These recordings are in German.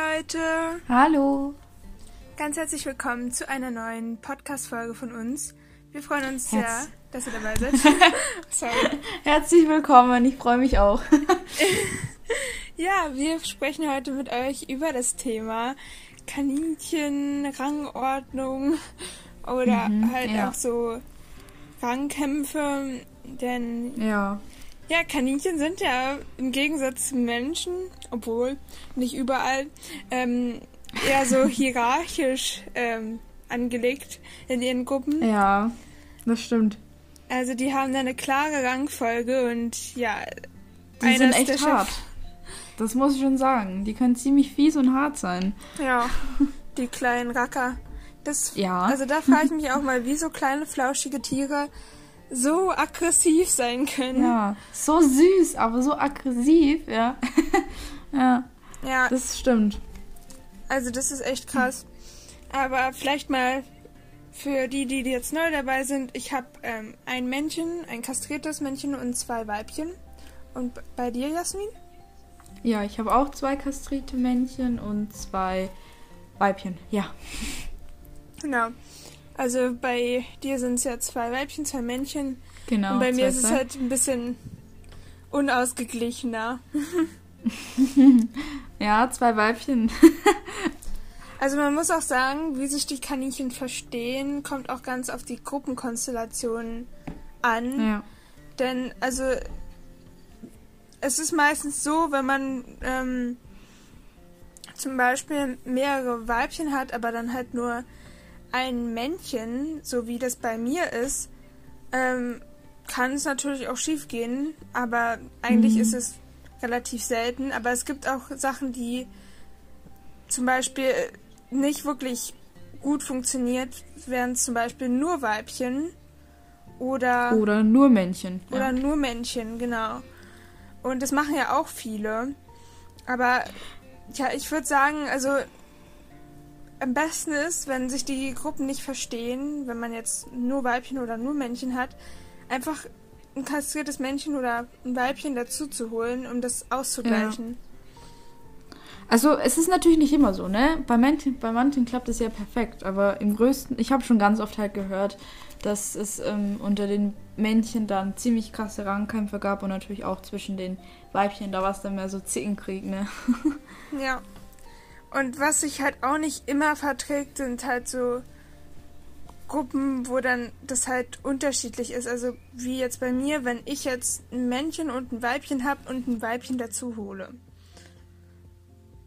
Leute! Hallo! Ganz herzlich willkommen zu einer neuen Podcast-Folge von uns. Wir freuen uns sehr, Herz. dass ihr dabei seid. Sorry. Herzlich willkommen, ich freue mich auch. Ja, wir sprechen heute mit euch über das Thema Kaninchen, Rangordnung oder Mhm, halt ja. auch so Rangkämpfe. Denn Ja. Ja, Kaninchen sind ja im Gegensatz zu Menschen, obwohl nicht überall, ähm, eher so hierarchisch ähm, angelegt in ihren Gruppen. Ja, das stimmt. Also die haben da eine klare Rangfolge und ja, Die sind echt der Chef. hart. Das muss ich schon sagen. Die können ziemlich fies und hart sein. Ja, die kleinen Racker. Das, Ja. Also da frage ich mich auch mal, wie so kleine flauschige Tiere so aggressiv sein können. Ja, so süß, aber so aggressiv, ja. ja, Ja, das stimmt. also das ist echt krass. Aber vielleicht mal für die, die jetzt neu dabei sind, ich habe ähm, ein Männchen, ein kastriertes Männchen und zwei Weibchen. Und bei dir, Jasmin? Ja, ich habe auch zwei kastrierte Männchen und zwei Weibchen. Ja. Genau. Also bei dir sind es ja zwei Weibchen, zwei Männchen. Genau. und bei mir ist es halt ein bisschen unausgeglichener. Ja, zwei Weibchen. Also man muss auch sagen, wie sich die Kaninchen verstehen, kommt auch ganz auf die Gruppenkonstellation an. ja. Denn also es ist meistens so, wenn man ähm, zum Beispiel mehrere Weibchen hat, aber dann halt nur ein Männchen, so wie das bei mir ist, ähm, kann es natürlich auch schief gehen, aber eigentlich Mhm. ist es relativ selten. Aber es gibt auch Sachen, die zum Beispiel nicht wirklich gut funktioniert, wären zum Beispiel nur Weibchen oder Oder nur Männchen. Ja. oder nur Männchen, genau. Und das machen ja auch viele. Aber ja, ich würde sagen, also am besten ist, wenn sich die Gruppen nicht verstehen, wenn man jetzt nur Weibchen oder nur Männchen hat, einfach ein kastriertes Männchen oder ein Weibchen dazu zu holen, um das auszugleichen. Also es ist natürlich nicht immer so, ne? Bei manchen, bei manchen klappt es ja perfekt, aber im größten, ich habe schon ganz oft halt gehört, dass es ähm, unter den Männchen dann ziemlich krasse Rangkämpfe gab und natürlich auch zwischen den Weibchen, da war es dann mehr so Zickenkrieg, ne? Ja. Und was sich halt auch nicht immer verträgt, sind halt so Gruppen, wo dann das halt unterschiedlich ist. Also wie jetzt bei mir, wenn ich jetzt ein Männchen und ein Weibchen habe und ein Weibchen dazu hole.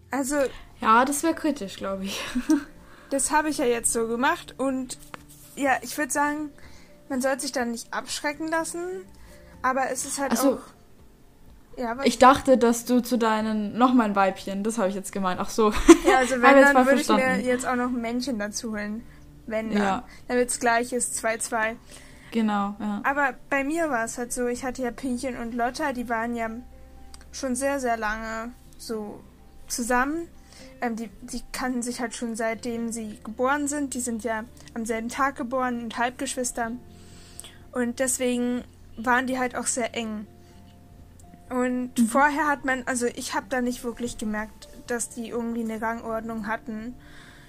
Also Ja, das wäre kritisch, glaube ich. das habe ich ja jetzt so gemacht und ja, ich würde sagen, man sollte sich dann nicht abschrecken lassen, aber es ist halt so. auch... Ja? Ich dachte, dass du zu deinen nochmal ein Weibchen, das habe ich jetzt gemeint. Ach so. Ja, also wenn, dann mal würde ich mir jetzt auch noch ein Männchen dazu holen. Wenn dann. Ja. Damit es gleich ist, 2-2. Genau, ja. Aber bei mir war es halt so, ich hatte ja Pinchen und Lotta, die waren ja schon sehr, sehr lange so zusammen. Ähm, die, die kannten sich halt schon seitdem sie geboren sind. Die sind ja am selben Tag geboren und Halbgeschwister. Und deswegen waren die halt auch sehr eng. Und vorher hat man, also ich habe da nicht wirklich gemerkt, dass die irgendwie eine Rangordnung hatten.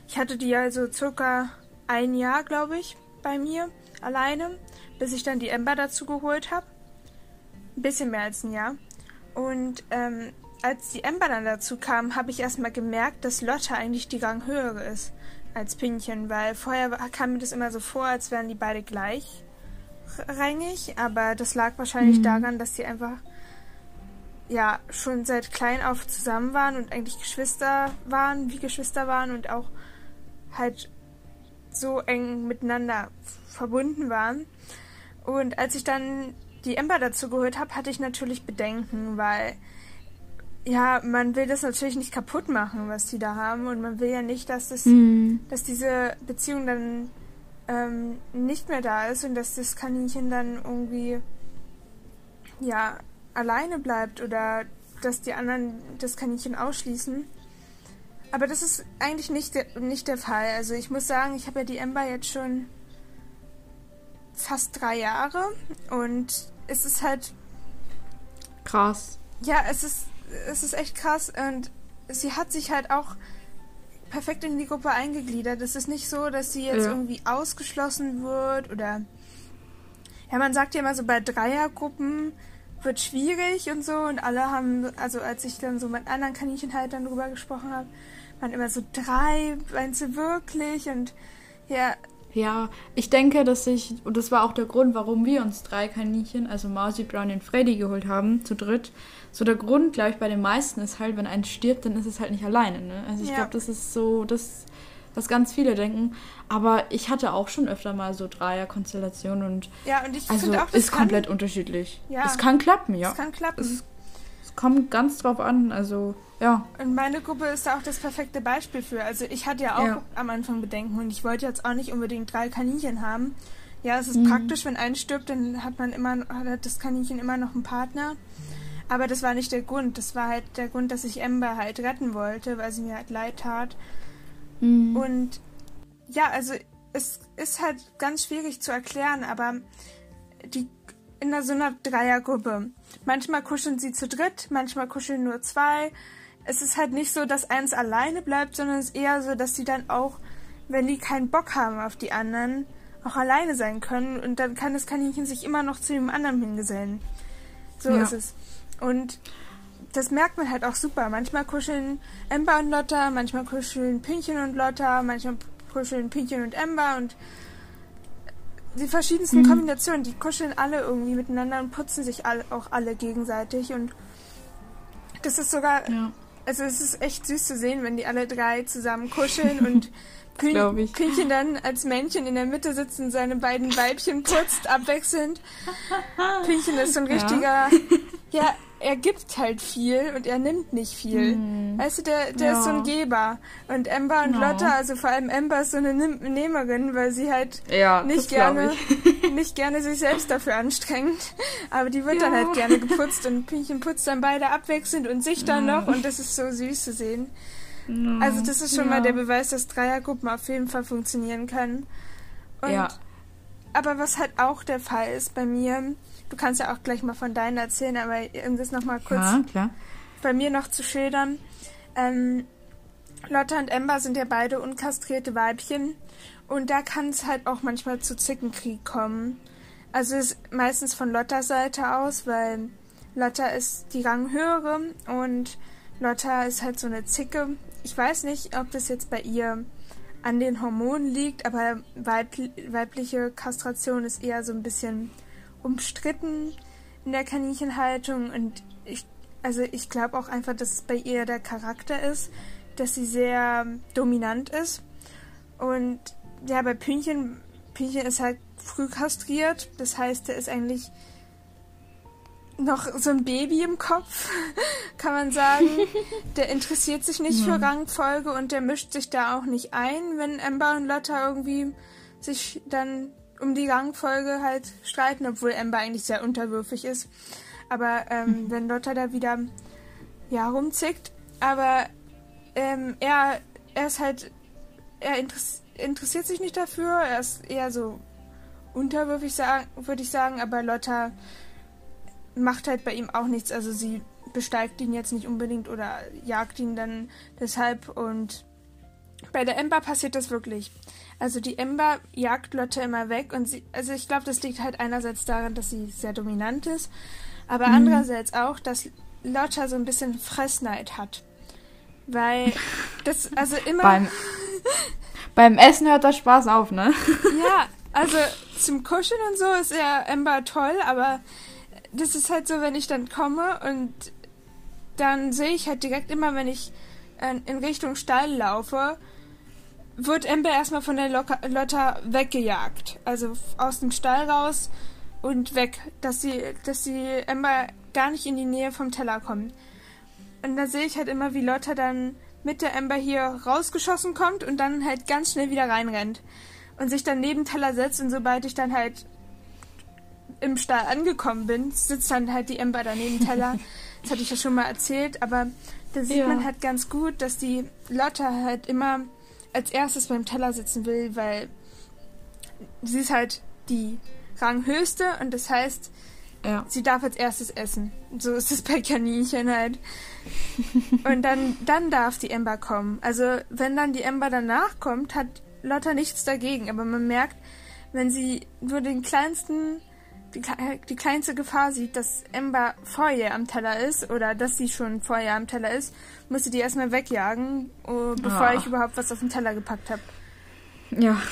Ich hatte die ja so circa ein Jahr, glaube ich, bei mir alleine, bis ich dann die Ember dazu geholt habe. Ein bisschen mehr als ein Jahr. Und ähm, als die Ember dann dazu kam, habe ich erstmal gemerkt, dass Lotte eigentlich die Ranghöhere ist als Pinchen, weil vorher kam mir das immer so vor, als wären die beide gleich rangig, aber das lag wahrscheinlich Mhm. daran, dass sie einfach ja schon seit klein auf zusammen waren und eigentlich Geschwister waren, wie Geschwister waren und auch halt so eng miteinander verbunden waren. Und als ich dann die Ember dazu geholt habe, hatte ich natürlich Bedenken, weil ja, man will das natürlich nicht kaputt machen, was die da haben und man will ja nicht, dass das Hm. dass diese Beziehung dann ähm, nicht mehr da ist und dass das Kaninchen dann irgendwie ja alleine bleibt oder dass die anderen das Kaninchen ausschließen. Aber das ist eigentlich nicht der, nicht der Fall. Also ich muss sagen, ich habe ja die Ember jetzt schon fast drei Jahre und es ist halt Krass. ja, es ist, es ist echt krass und sie hat sich halt auch perfekt in die Gruppe eingegliedert. Es ist nicht so, dass sie jetzt Ja. irgendwie ausgeschlossen wird oder ja, man sagt ja immer so bei Dreiergruppen wird schwierig und so und alle haben, also als ich dann so mit anderen Kaninchenhaltern drüber gesprochen habe, waren immer so drei, meinst du wirklich? Und ja, Ja, ich denke, dass ich, und das war auch der Grund, warum wir uns drei Kaninchen, also Mausi, Brownie und Freddy geholt haben, zu dritt. So der Grund, glaube ich, bei den meisten ist halt, wenn eins stirbt, dann ist es halt nicht alleine. Ne? Also ich Ja. glaube, das ist so, das, was ganz viele denken. Aber ich hatte auch schon öfter mal so Dreierkonstellationen und ja, und ich also auch, das ist kann, komplett unterschiedlich. Ja. Es kann klappen, ja. das kann klappen. Es, es kommt ganz drauf an, also ja. Und meine Gruppe ist da auch das perfekte Beispiel für. Also ich hatte ja auch Ja. am Anfang Bedenken und ich wollte jetzt auch nicht unbedingt drei Kaninchen haben. Ja, es ist Mhm. praktisch, wenn eins stirbt, dann hat man immer hat das Kaninchen immer noch einen Partner. Aber das war nicht der Grund. Das war halt der Grund, dass ich Ember halt retten wollte, weil sie mir halt leid tat. Mhm. Und ja, also es ist halt ganz schwierig zu erklären, aber die in so einer Dreiergruppe. Manchmal kuscheln sie zu dritt, manchmal kuscheln nur zwei. Es ist halt nicht so, dass eins alleine bleibt, sondern es ist eher so, dass sie dann auch, wenn die keinen Bock haben auf die anderen, auch alleine sein können und dann kann das Kaninchen sich immer noch zu dem anderen hingesellen. So Ja. ist es. Und das merkt man halt auch super. Manchmal kuscheln Ember und Lotta, manchmal kuscheln Pinchen und Lotta, manchmal kuscheln Pinchen und Ember und die verschiedensten Mhm. Kombinationen, die kuscheln alle irgendwie miteinander und putzen sich all, auch alle gegenseitig und das ist sogar, ja. also es ist echt süß zu sehen, wenn die alle drei zusammen kuscheln und Pün glaub ich. Pünchen dann als Männchen in der Mitte sitzen, seine beiden Weibchen putzt, abwechselnd. Pünchen ist so ein Ja. richtiger, ja. er gibt halt viel und er nimmt nicht viel. Mhm. Weißt du, der, der ist so ein Ja. Geber. Und Ember und Ja. Lotta, also vor allem Ember ist so eine Nehmerin, weil sie halt Ja, nicht gerne, ich. nicht gerne sich selbst dafür anstrengt. Aber die wird dann Ja. halt gerne geputzt und Pünchen putzt dann beide abwechselnd und sich dann Ja. noch und das ist so süß zu sehen. Also das ist schon ja. mal der Beweis, dass Dreiergruppen auf jeden Fall funktionieren können. Und, Ja. Aber was halt auch der Fall ist bei mir, du kannst ja auch gleich mal von deinen erzählen, aber um das nochmal kurz Ja, klar. bei mir noch zu schildern. Ähm, Lotta und Ember sind ja beide unkastrierte Weibchen und da kann es halt auch manchmal zu Zickenkrieg kommen. Also ist meistens von Lottas Seite aus, weil Lotta ist die Ranghöhere und Lotta ist halt so eine Zicke. Ich weiß nicht, ob das jetzt bei ihr an den Hormonen liegt, aber weib weibliche Kastration ist eher so ein bisschen umstritten in der Kaninchenhaltung und ich also ich glaube auch einfach, dass es bei ihr der Charakter ist, dass sie sehr dominant ist. Und ja, bei Pünchen, Pünchen ist halt früh kastriert. Das heißt, er ist eigentlich noch so ein Baby im Kopf, kann man sagen. Der interessiert sich nicht für Rangfolge und der mischt sich da auch nicht ein, wenn Ember und Lotta irgendwie sich dann um die Rangfolge halt streiten, obwohl Ember eigentlich sehr unterwürfig ist. Aber ähm, wenn Lotta da wieder ja rumzickt, aber ähm, er, er ist halt, er interess interessiert sich nicht dafür, er ist eher so unterwürfig, würde ich sagen, aber Lotta macht halt bei ihm auch nichts, also sie besteigt ihn jetzt nicht unbedingt oder jagt ihn dann deshalb und bei der Ember passiert das wirklich. Also die Ember jagt Lotte immer weg und sie, also ich glaube, das liegt halt einerseits daran, dass sie sehr dominant ist, aber Mhm. andererseits auch, dass Lotta so ein bisschen Fressneid hat. Weil das, also immer. Beim, beim Essen hört der Spaß auf, ne? Ja, also zum Kuscheln und so ist ja Ember toll, aber das ist halt so, wenn ich dann komme und dann sehe ich halt direkt immer, wenn ich äh, in Richtung Stall laufe, wird Ember erstmal von der Lotta weggejagt. Also aus dem Stall raus und weg, dass sie, dass die Ember gar nicht in die Nähe vom Teller kommt. Und da sehe ich halt immer, wie Lotta dann mit der Ember hier rausgeschossen kommt und dann halt ganz schnell wieder reinrennt. Und sich dann neben Teller setzt und sobald ich dann halt im Stall angekommen bin, sitzt dann halt die Ember daneben Teller. Das hatte ich ja schon mal erzählt, aber da sieht Ja. man halt ganz gut, dass die Lotta halt immer als erstes beim Teller sitzen will, weil sie ist halt die Ranghöchste und das heißt, Ja. sie darf als erstes essen. So ist es bei Kaninchen halt. Und dann, dann darf die Ember kommen. Also wenn dann die Ember danach kommt, hat Lotta nichts dagegen. Aber man merkt, wenn sie nur den kleinsten, die, kle- die kleinste Gefahr sieht, dass Ember vor ihr am Teller ist oder dass sie schon vor ihr am Teller ist, muss sie die erstmal wegjagen, oh, bevor Ah. ich überhaupt was auf den Teller gepackt habe. Ja.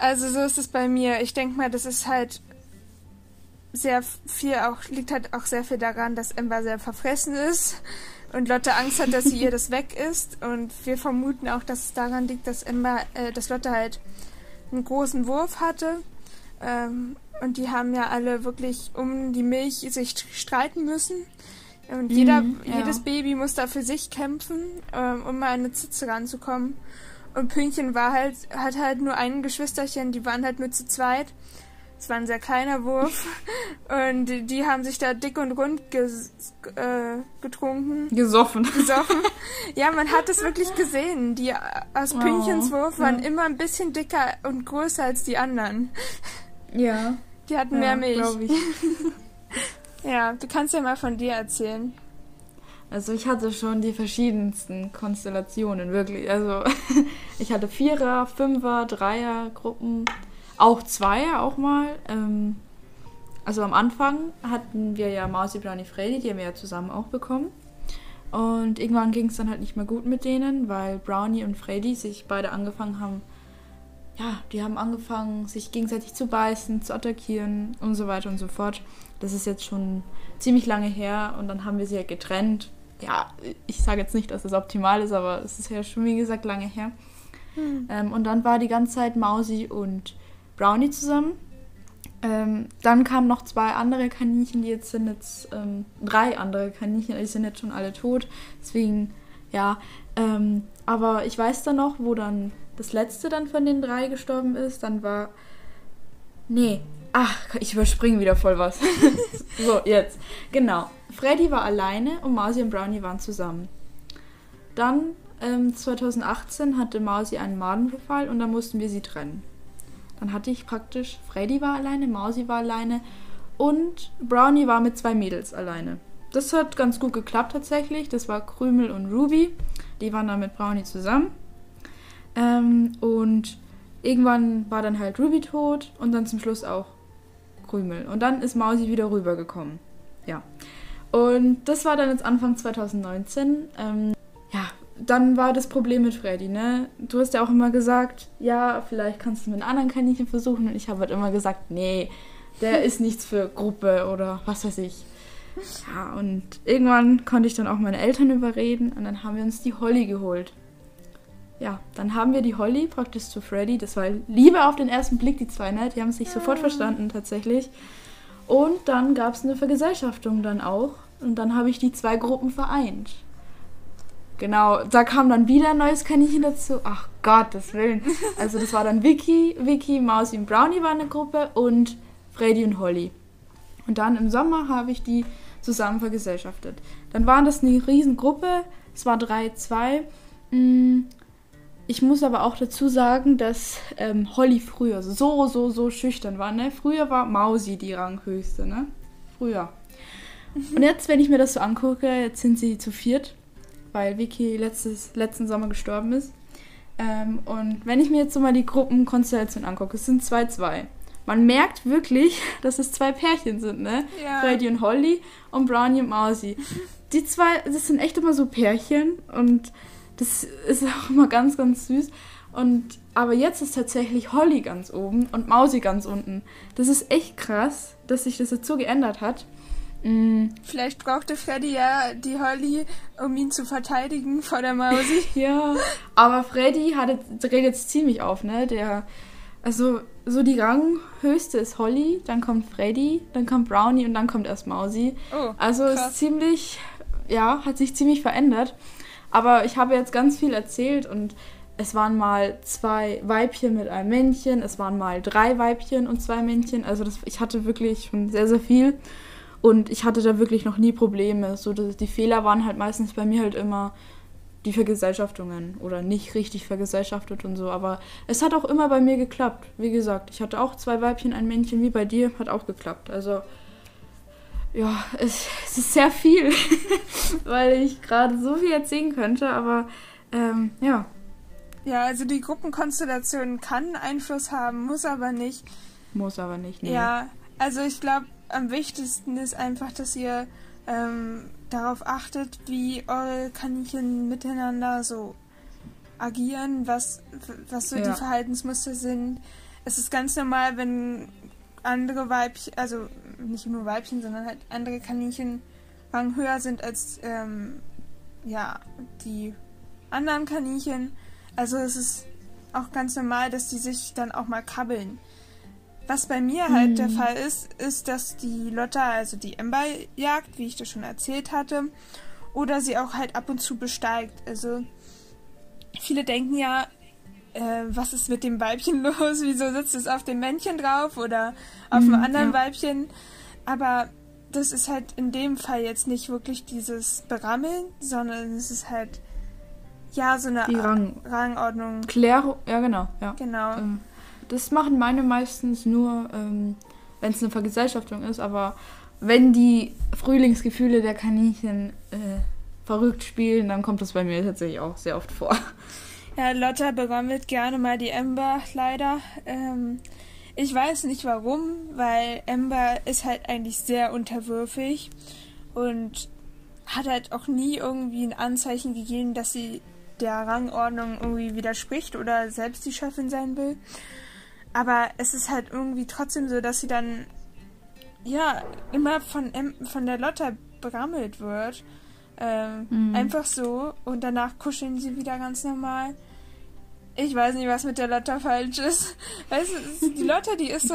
Also so ist es bei mir. Ich denke mal, das ist halt sehr viel auch, liegt halt auch sehr viel daran, dass Ember sehr verfressen ist und Lotte Angst hat, dass sie ihr das weg ist. Und wir vermuten auch, dass es daran liegt, dass Ember, äh, dass Lotte halt einen großen Wurf hatte. Ähm, und die haben ja alle wirklich um die Milch sich streiten müssen. Und jeder, Mhm, ja. jedes Baby muss da für sich kämpfen, ähm, um mal an eine Zitze ranzukommen. Und Pünktchen war halt, hat halt nur ein Geschwisterchen, die waren halt nur zu zweit. Es war ein sehr kleiner Wurf. Und die, die haben sich da dick und rund ges, äh, getrunken, Gesoffen. gesoffen. ja, man hat es wirklich gesehen. Die aus Oh, Pünktchens Wurf waren ja. immer ein bisschen dicker und größer als die anderen. Ja. Die hatten mehr Milch. Ja, du kannst ja mal von dir erzählen. Also ich hatte schon die verschiedensten Konstellationen, wirklich. Also ich hatte Vierer, Fünfer, Dreier Gruppen, auch Zweier auch mal. Ähm, also am Anfang hatten wir ja Mausi, Brownie, Freddy, die haben wir ja zusammen auch bekommen. Und irgendwann ging es dann halt nicht mehr gut mit denen, weil Brownie und Freddy sich beide angefangen haben, ja, die haben angefangen, sich gegenseitig zu beißen, zu attackieren und so weiter und so fort. Das ist jetzt schon ziemlich lange her und dann haben wir sie ja getrennt. Ja, ich sage jetzt nicht, dass das optimal ist, aber es ist ja schon, wie gesagt, lange her. Ähm, und dann war die ganze Zeit Mausi und Brownie zusammen. Ähm, dann kamen noch zwei andere Kaninchen, die jetzt sind jetzt ähm, drei andere Kaninchen, die sind jetzt schon alle tot. Deswegen, ja. Ähm, aber ich weiß dann noch, wo dann das letzte dann von den drei gestorben ist. Dann war. Nee. Ach, ich überspringe wieder voll was. so, jetzt. Genau. Freddy war alleine und Mausi und Brownie waren zusammen. Dann, ähm, 2018, hatte Mausi einen Madenbefall und dann mussten wir sie trennen. Dann hatte ich praktisch, Freddy war alleine, Mausi war alleine und Brownie war mit zwei Mädels alleine. Das hat ganz gut geklappt tatsächlich. Das war Krümel und Ruby. Die waren dann mit Brownie zusammen. Ähm, und irgendwann war dann halt Ruby tot und dann zum Schluss auch Krümel. Und dann ist Mausi wieder rübergekommen. Ja. Und das war dann jetzt Anfang 2019. Ähm, ja, dann war das Problem mit Freddy, ne? Du hast ja auch immer gesagt, ja, vielleicht kannst du mit einem anderen Kaninchen versuchen. Und ich habe halt immer gesagt, nee, der ist nichts für Gruppe oder was weiß ich. Ja, und irgendwann konnte ich dann auch meine Eltern überreden und dann haben wir uns die Holly geholt. Ja, dann haben wir die Holly praktisch zu Freddy. Das war Liebe auf den ersten Blick, die zwei, ne? Die haben sich sofort verstanden, tatsächlich. Und dann gab es eine Vergesellschaftung dann auch. Und dann habe ich die zwei Gruppen vereint. Genau, da kam dann wieder ein neues Kaninchen dazu. Ach Gottes Willen. Also das war dann Vicky, Vicky, Mausi und Brownie waren eine Gruppe und Freddy und Holly. Und dann im Sommer habe ich die zusammen vergesellschaftet. Dann waren das eine Riesengruppe. Es war 3-2. Ich muss aber auch dazu sagen, dass ähm, Holly früher so, so, so schüchtern war. Ne? Früher war Mausi die Ranghöchste. Ne? Früher. Und jetzt, wenn ich mir das so angucke, jetzt sind sie zu viert, weil Vicky letztes, letzten Sommer gestorben ist. Ähm, und wenn ich mir jetzt so mal die Gruppenkonstellation angucke, es sind 2-2. Man merkt wirklich, dass es zwei Pärchen sind, ne? Ja. Freddy und Holly und Brownie und Mausi. Die zwei, das sind echt immer so Pärchen und das ist auch immer ganz, ganz süß. Und aber jetzt ist tatsächlich Holly ganz oben und Mausi ganz unten. Das ist echt krass, dass sich das jetzt so geändert hat. Mm, Vielleicht brauchte Freddy ja die Holly, um ihn zu verteidigen vor der Mausi. Ja, aber Freddy hat jetzt, dreht jetzt ziemlich auf, ne? Der, also so die Ranghöchste ist Holly, dann kommt Freddy, dann kommt Brownie und dann kommt erst Mausi. Oh, Also krass. ist ziemlich, ja, hat sich ziemlich verändert. Aber ich habe jetzt ganz viel erzählt und es waren mal zwei Weibchen mit einem Männchen, es waren mal drei Weibchen und zwei Männchen. Also das, ich hatte wirklich schon sehr, sehr viel. Und ich hatte da wirklich noch nie Probleme. So, die Fehler waren halt meistens bei mir halt immer die Vergesellschaftungen oder nicht richtig vergesellschaftet und so. Aber es hat auch immer bei mir geklappt. Wie gesagt, ich hatte auch zwei Weibchen, ein Männchen, wie bei dir, hat auch geklappt. Also Ja, es, es ist sehr viel, weil ich gerade so viel erzählen könnte, aber ähm, ja. Ja, also die Gruppenkonstellation kann Einfluss haben, muss aber nicht. Muss aber nicht, nee. Ja, also ich glaube, am wichtigsten ist einfach, dass ihr ähm, darauf achtet, wie eure Kaninchen miteinander so agieren, was, was so ja. die Verhaltensmuster sind. Es ist ganz normal, wenn andere Weibchen, also nicht nur Weibchen, sondern halt andere Kaninchen Rang höher sind als ähm, ja, die anderen Kaninchen. Also es ist auch ganz normal, dass die sich dann auch mal kabbeln. Was bei mir halt mhm. der Fall ist, ist, dass die Lotta, also die Ember jagt, wie ich das schon erzählt hatte, oder sie auch halt ab und zu besteigt. Also viele denken ja, äh, was ist mit dem Weibchen los? Wieso sitzt es auf dem Männchen drauf oder auf mhm, einem anderen ja. Weibchen? Aber das ist halt in dem Fall jetzt nicht wirklich dieses Berammeln, sondern es ist halt ja so eine Rang Rangordnung. Klärung, ja genau, ja. Genau. Ähm, das machen meine meistens nur, ähm, wenn es eine Vergesellschaftung ist, aber wenn die Frühlingsgefühle der Kaninchen äh, verrückt spielen, dann kommt das bei mir tatsächlich auch sehr oft vor. Ja, Lotta berammelt gerne mal die Ember, leider. Ähm, ich weiß nicht warum, weil Ember ist halt eigentlich sehr unterwürfig und hat halt auch nie irgendwie ein Anzeichen gegeben, dass sie der Rangordnung irgendwie widerspricht oder selbst die Chefin sein will. Aber es ist halt irgendwie trotzdem so, dass sie dann ja immer von, von der Lotta berammelt wird. Ähm, mhm. Einfach so. Und danach kuscheln sie wieder ganz normal. Ich weiß nicht, was mit der Lotta falsch ist. Weißt du, die Lotta, die ist so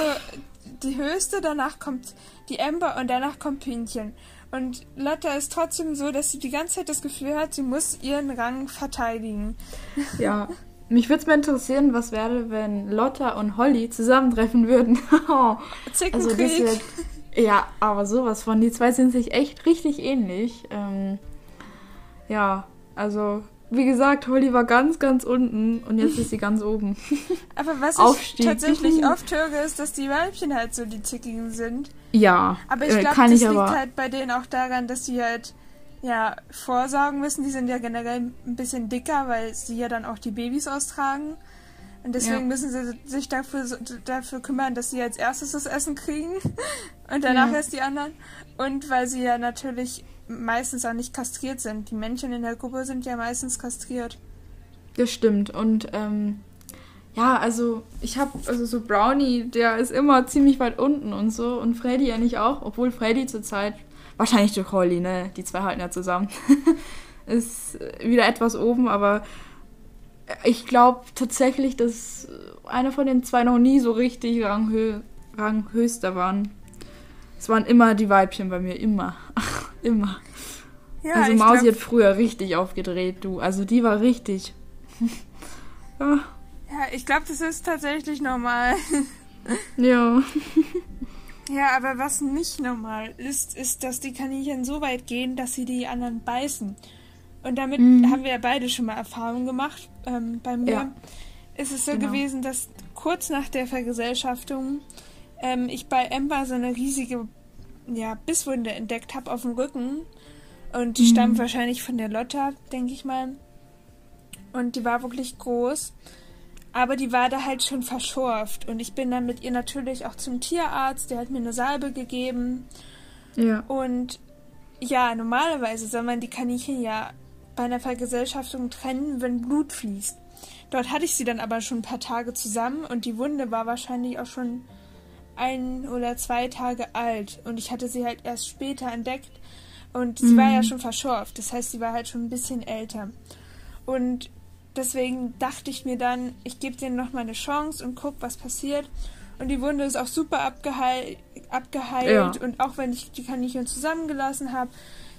die höchste, danach kommt die Ember und danach kommt Pinchen. Und Lotta ist trotzdem so, dass sie die ganze Zeit das Gefühl hat, sie muss ihren Rang verteidigen. Ja, mich würde es mal interessieren, was wäre, wenn Lotta und Holly zusammentreffen würden. oh. Also das wird, ja, aber sowas von. Die zwei sind sich echt richtig ähnlich. Ähm, ja, also wie gesagt, Holly war ganz, ganz unten und jetzt ist sie ganz oben. Aber was Aufstieg. ich tatsächlich oft höre, ist, dass die Weibchen halt so die Zickigen sind. Ja, aber ich äh, glaube, das liegt aber... halt bei denen auch daran, dass sie halt ja, vorsorgen müssen. Die sind ja generell ein bisschen dicker, weil sie ja dann auch die Babys austragen. Und deswegen ja. müssen sie sich dafür, dafür kümmern, dass sie als erstes das Essen kriegen und danach ja. erst die anderen. Und weil sie ja natürlich meistens auch nicht kastriert sind. Die Männchen in der Gruppe sind ja meistens kastriert. Das stimmt. Und ähm, ja, also ich habe, also so Brownie, der ist immer ziemlich weit unten und so. Und Freddy ja nicht auch, obwohl Freddy zurzeit Wahrscheinlich durch Holly, ne? Die zwei halten ja zusammen. ist wieder etwas oben, aber ich glaube tatsächlich, dass einer von den zwei noch nie so richtig ranghö ranghöchster waren. Es waren immer die Weibchen bei mir, immer. immer. Ja, also Mausi glaub... hat früher richtig aufgedreht, du. Also die war richtig. ja. ja, ich glaube, das ist tatsächlich normal. ja. Ja, aber was nicht normal ist, ist, dass die Kaninchen so weit gehen, dass sie die anderen beißen. Und damit mhm. haben wir ja beide schon mal Erfahrungen gemacht. Ähm, bei mir ja. ist es so genau. gewesen, dass kurz nach der Vergesellschaftung ähm, ich bei Ember so eine riesige ja, Bisswunde entdeckt habe auf dem Rücken. Und die mhm. stammt wahrscheinlich von der Lotta, denke ich mal. Und die war wirklich groß. Aber die war da halt schon verschorft. Und ich bin dann mit ihr natürlich auch zum Tierarzt. Der hat mir eine Salbe gegeben. Ja. Und ja, normalerweise soll man die Kaninchen ja bei einer Vergesellschaftung trennen, wenn Blut fließt. Dort hatte ich sie dann aber schon ein paar Tage zusammen und die Wunde war wahrscheinlich auch schon ein oder zwei Tage alt. Und ich hatte sie halt erst später entdeckt. Und sie mhm. war ja schon verschorft. Das heißt, sie war halt schon ein bisschen älter. Und deswegen dachte ich mir dann, ich gebe denen noch mal eine Chance und guck, was passiert. Und die Wunde ist auch super abgeheil abgeheilt. Ja. Und auch wenn ich die Kaninchen zusammengelassen habe,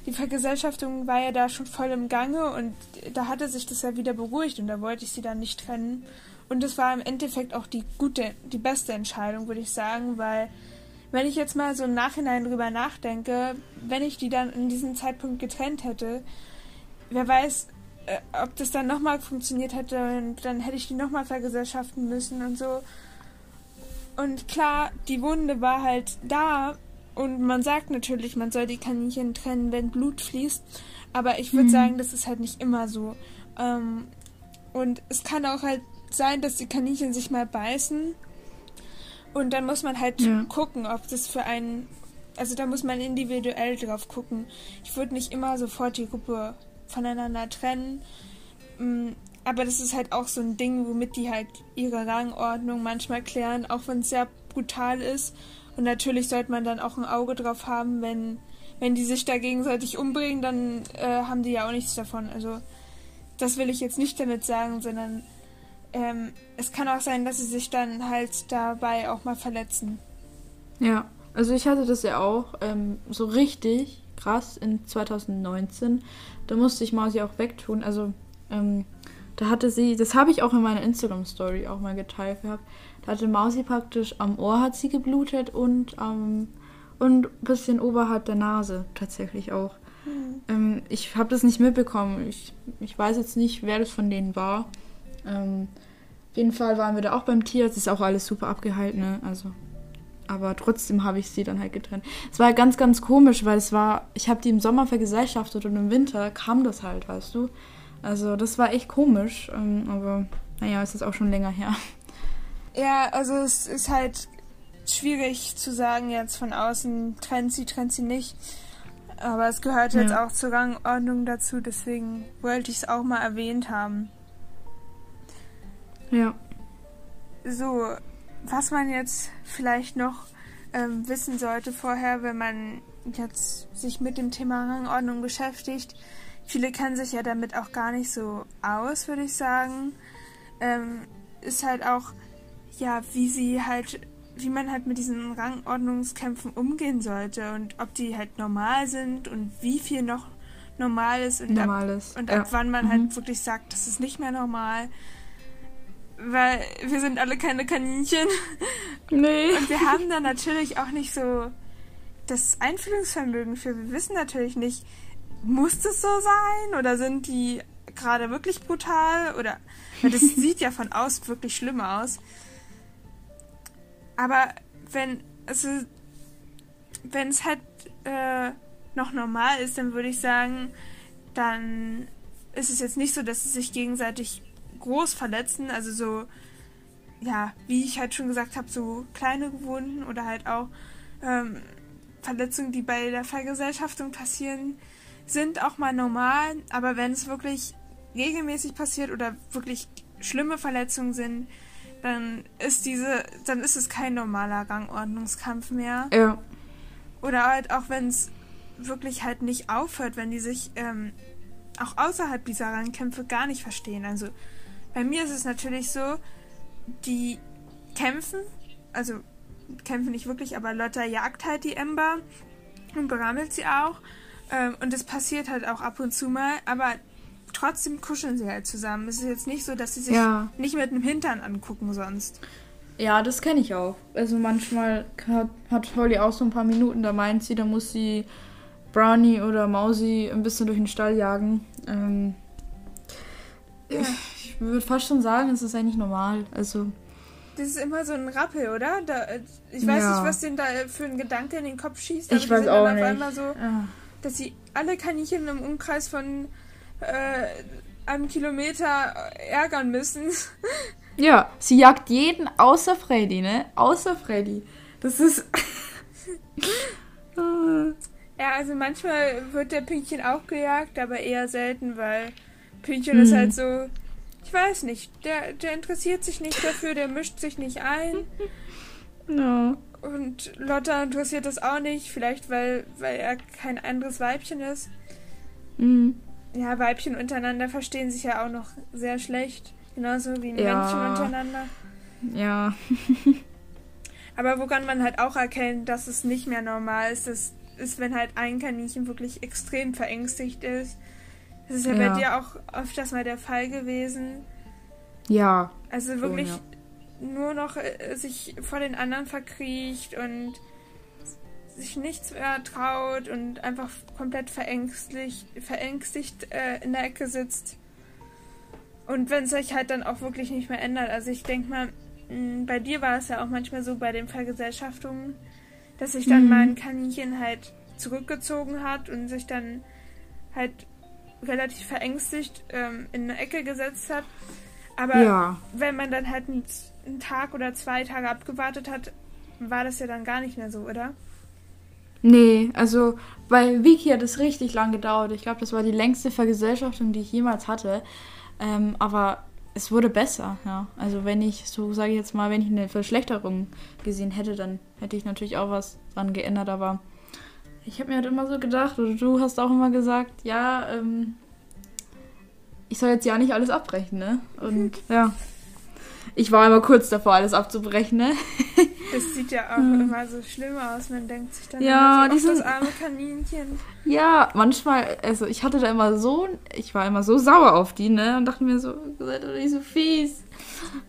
die Vergesellschaftung war ja da schon voll im Gange und da hatte sich das ja wieder beruhigt und da wollte ich sie dann nicht trennen. Und das war im Endeffekt auch die gute, die beste Entscheidung, würde ich sagen, weil wenn ich jetzt mal so im Nachhinein drüber nachdenke, wenn ich die dann in diesem Zeitpunkt getrennt hätte, wer weiß, äh, ob das dann nochmal funktioniert hätte und dann hätte ich die nochmal vergesellschaften müssen und so. Und klar, die Wunde war halt da, und man sagt natürlich, man soll die Kaninchen trennen, wenn Blut fließt. Aber ich würde mhm. sagen, das ist halt nicht immer so. Ähm, und es kann auch halt sein, dass die Kaninchen sich mal beißen. Und dann muss man halt ja. gucken, ob das für einen. Also da muss man individuell drauf gucken. Ich würde nicht immer sofort die Gruppe voneinander trennen. Mm, aber das ist halt auch so ein Ding, womit die halt ihre Rangordnung manchmal klären, auch wenn es sehr brutal ist. Und natürlich sollte man dann auch ein Auge drauf haben, wenn, wenn die sich da gegenseitig umbringen, dann äh, haben die ja auch nichts davon. Also das will ich jetzt nicht damit sagen, sondern ähm, es kann auch sein, dass sie sich dann halt dabei auch mal verletzen. Ja, also ich hatte das ja auch ähm, so richtig krass in 2019. Da musste ich Mausi auch wegtun. Also ähm, da hatte sie, das habe ich auch in meiner Instagram-Story auch mal geteilt gehabt. Da hatte Mausi praktisch am Ohr hat sie geblutet und ähm, und ein bisschen oberhalb der Nase tatsächlich auch. Mhm. Ähm, ich habe das nicht mitbekommen. Ich, ich weiß jetzt nicht, wer das von denen war. Ähm, auf jeden Fall waren wir da auch beim Tier. Das ist auch alles super abgehalten, ne? Also. Aber trotzdem habe ich sie dann halt getrennt. Es war ganz, ganz komisch, weil es war, ich habe die im Sommer vergesellschaftet und im Winter kam das halt, weißt du. Also das war echt komisch. Ähm, aber naja, es ist auch schon länger her. Ja, also es ist halt schwierig zu sagen jetzt von außen, trennt sie, trennt sie nicht. Aber es gehört jetzt ja. auch zur Rangordnung dazu, deswegen wollte ich es auch mal erwähnt haben. Ja. So, was man jetzt vielleicht noch ähm, wissen sollte vorher, wenn man jetzt sich mit dem Thema Rangordnung beschäftigt. Viele kennen sich ja damit auch gar nicht so aus, würde ich sagen. Ähm, ist halt auch, ja, wie sie halt wie man halt mit diesen Rangordnungskämpfen umgehen sollte und ob die halt normal sind und wie viel noch normal ist und, normal ab, ist. und ja. ab wann man halt mhm. halt wirklich sagt, das ist nicht mehr normal. Weil wir sind alle keine Kaninchen. Nee. Und wir haben da natürlich auch nicht so das Einfühlungsvermögen für. Wir wissen natürlich nicht, muss das so sein oder sind die gerade wirklich brutal oder weil das sieht ja von außen wirklich schlimm aus. Aber wenn, also, wenn es halt äh, noch normal ist, dann würde ich sagen, dann ist es jetzt nicht so, dass sie sich gegenseitig groß verletzen. Also so, ja, wie ich halt schon gesagt habe, so kleine Wunden oder halt auch ähm, Verletzungen, die bei der Vergesellschaftung passieren, sind auch mal normal. Aber wenn es wirklich regelmäßig passiert oder wirklich schlimme Verletzungen sind, dann ist diese, dann ist es kein normaler Rangordnungskampf mehr. Ja. Oder halt auch wenn es wirklich halt nicht aufhört, wenn die sich ähm, auch außerhalb dieser Rangkämpfe gar nicht verstehen. Also bei mir ist es natürlich so, die kämpfen, also kämpfen nicht wirklich, aber Lotta jagt halt die Ember und berammelt sie auch. Ähm, und das passiert halt auch ab und zu mal, aber trotzdem kuscheln sie halt zusammen. Es ist jetzt nicht so, dass sie sich ja. nicht mit dem Hintern angucken sonst. Ja, das kenne ich auch. Also manchmal hat, hat Holly auch so ein paar Minuten, da meint sie, da muss sie Brownie oder Mausi ein bisschen durch den Stall jagen. Ähm, ja. Ich, würde fast schon sagen, es ist eigentlich normal. Also. Das ist immer so ein Rappel, oder? Da, äh, ich weiß ja. nicht, was den da für ein Gedanke in den Kopf schießt. ich weiß auch nicht. Auf so, ja. dass sie alle Kaninchen im Umkreis von äh, einem Kilometer ärgern müssen. Ja, sie jagt jeden außer Freddy, ne? Außer Freddy. Das ist. ja, also manchmal wird der Pünktchen auch gejagt, aber eher selten, weil Pünktchen hm. ist halt so. Ich weiß nicht, der, der interessiert sich nicht dafür, der mischt sich nicht ein. No. Und Lotta interessiert das auch nicht, vielleicht weil, weil er kein anderes Weibchen ist. Mhm ja, Weibchen untereinander verstehen sich ja auch noch sehr schlecht. Genauso wie ja. Männchen untereinander. Ja. Aber woran man halt auch erkennt, dass es nicht mehr normal ist, das ist, wenn halt ein Kaninchen wirklich extrem verängstigt ist. Das ist ja, ja. bei dir auch öfters mal der Fall gewesen. Ja. Also wirklich schon, ja. nur noch äh, sich vor den anderen verkriecht und sich nichts mehr traut und einfach komplett verängstigt, verängstigt äh, in der Ecke sitzt. Und wenn es sich halt dann auch wirklich nicht mehr ändert. Also ich denke mal, mh, bei dir war es ja auch manchmal so bei den Vergesellschaftungen, dass sich dann Mhm. mein Kaninchen halt zurückgezogen hat und sich dann halt relativ verängstigt ähm, in eine Ecke gesetzt hat. Aber Ja. wenn man dann halt einen, einen Tag oder zwei Tage abgewartet hat, war das ja dann gar nicht mehr so, oder? Nee, also bei Vicky hat es richtig lang gedauert. Ich glaube, das war die längste Vergesellschaftung, die ich jemals hatte. Ähm, aber es wurde besser, ja. Also wenn ich, so sage ich jetzt mal, wenn ich eine Verschlechterung gesehen hätte, dann hätte ich natürlich auch was dran geändert. Aber ich habe mir halt immer so gedacht, oder du hast auch immer gesagt, ja, ähm, ich soll jetzt ja nicht alles abbrechen, ne? Und ja. Ich war immer kurz davor, alles abzubrechen, ne? Das sieht ja auch immer so schlimm aus. Man denkt sich dann Hm. Ja, immer so, "Ach, sind- das arme Kaninchen. Ja, manchmal, also ich hatte da immer so, ich war immer so sauer auf die, ne? Und dachte mir so, seid doch nicht so fies.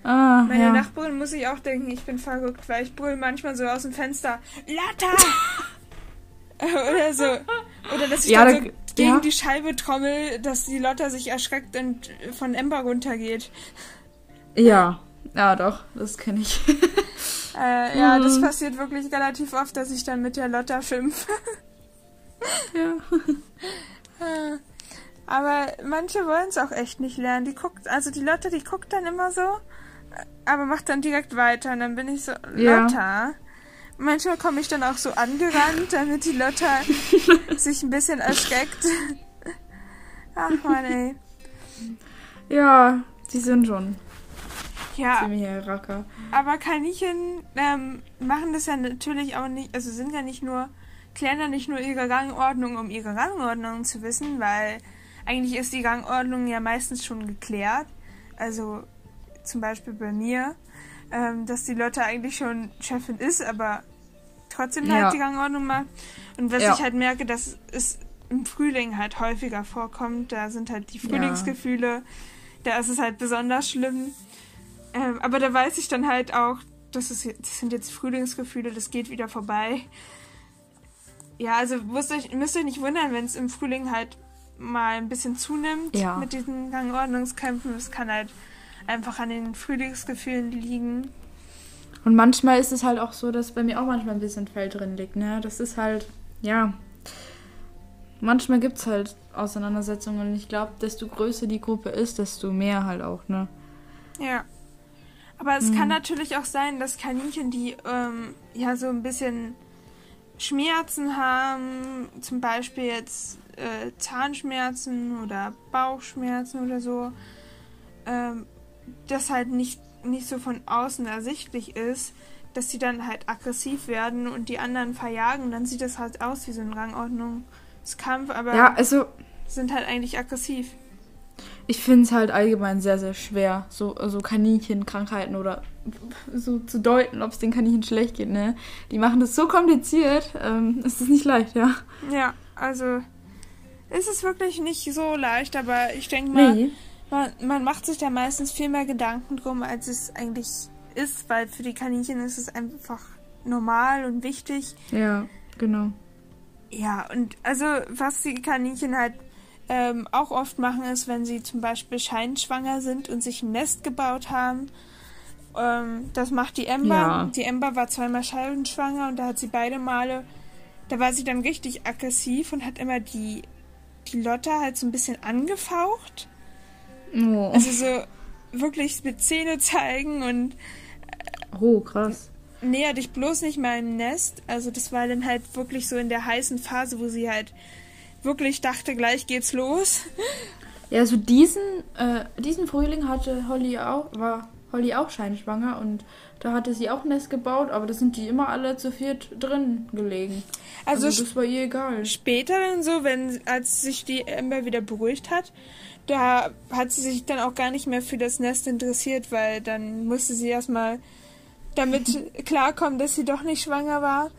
Ah, Meine ja. Nachbarin muss ich auch denken, ich bin verrückt, weil ich brüll manchmal so aus dem Fenster, Latta! Oder so. Oder dass ich Ja, dann da- so gegen ja. die Scheibe trommel, dass die Lotta sich erschreckt und von Ember runtergeht. Ja, ja, doch, das kenne ich. Äh, ja, das Mhm. passiert wirklich relativ oft, dass ich dann mit der Lotta schimpfe. ja. Äh, Aber manche wollen es auch echt nicht lernen. Die guckt, also die Lotte, die guckt dann immer so, aber macht dann direkt weiter. Und dann bin ich so, Ja. Lotta. Manchmal komme ich dann auch so angerannt, damit die Lotta sich ein bisschen erschreckt. Ach man, ey. Ja, die sind schon Ja, ziemliche Racker. aber Kaninchen ähm, machen das ja natürlich auch nicht, also sind ja nicht nur, klären ja nicht nur ihre Rangordnung, um ihre Rangordnung zu wissen, weil eigentlich ist die Rangordnung ja meistens schon geklärt. Also zum Beispiel bei mir, ähm, dass die Lotte eigentlich schon Chefin ist, aber trotzdem Ja. halt die Rangordnung macht. Und was Ja. ich halt merke, dass es im Frühling halt häufiger vorkommt, da sind halt die Frühlingsgefühle, da ist es halt besonders schlimm. Ähm, aber da weiß ich dann halt auch, das, ist, jetzt- das sind jetzt Frühlingsgefühle, das geht wieder vorbei. Ja, also müsst euch, müsst euch nicht wundern, wenn es im Frühling halt mal ein bisschen zunimmt Ja. mit diesen Gangordnungskämpfen. Es kann halt einfach an den Frühlingsgefühlen liegen. Und manchmal ist es halt auch so, dass bei mir auch manchmal ein bisschen Fell drin liegt, ne? Das ist halt, ja. Manchmal gibt es halt Auseinandersetzungen und ich glaube, desto größer die Gruppe ist, desto mehr halt auch, ne? Ja. Aber es Mhm. kann natürlich auch sein, dass Kaninchen, die ähm, ja so ein bisschen Schmerzen haben, zum Beispiel jetzt äh, Zahnschmerzen oder Bauchschmerzen oder so, ähm, das halt nicht, nicht so von außen ersichtlich ist, dass sie dann halt aggressiv werden und die anderen verjagen. Dann sieht das halt aus wie so ein Rangordnungskampf, aber Ja, also sind halt eigentlich aggressiv. ich finde es halt allgemein sehr, sehr schwer, so, so Kaninchenkrankheiten oder so zu deuten, ob es den Kaninchen schlecht geht, ne? Die machen das so kompliziert, ähm, es ist nicht leicht, ja. Ja, also ist es wirklich nicht so leicht, aber ich denke mal, Nee. Man, man macht sich da meistens viel mehr Gedanken drum, als es eigentlich ist, weil für die Kaninchen ist es einfach normal und wichtig. Ja, genau. Ja, und also was die Kaninchen halt ähm, auch oft machen, ist, wenn sie zum Beispiel scheinschwanger sind und sich ein Nest gebaut haben. Ähm, das macht die Ember. Ja. Die Ember war zweimal scheinschwanger und da hat sie beide Male, da war sie dann richtig aggressiv und hat immer die, die Lotta halt so ein bisschen angefaucht. Oh, Also so wirklich mit Zähne zeigen und oh krass. näher dich bloß nicht meinem Nest. Also das war dann halt wirklich so in der heißen Phase, wo sie halt wirklich dachte, gleich geht's los. Ja, also diesen, äh, diesen Frühling hatte Holly auch, war Holly auch scheinschwanger und da hatte sie auch ein Nest gebaut, aber da sind die immer alle zu viert drin gelegen. Also, Also, das war ihr egal. später dann so, wenn als sich die Ember wieder beruhigt hat, da hat sie sich dann auch gar nicht mehr für das Nest interessiert, weil dann musste sie erstmal damit klarkommen, dass sie doch nicht schwanger war.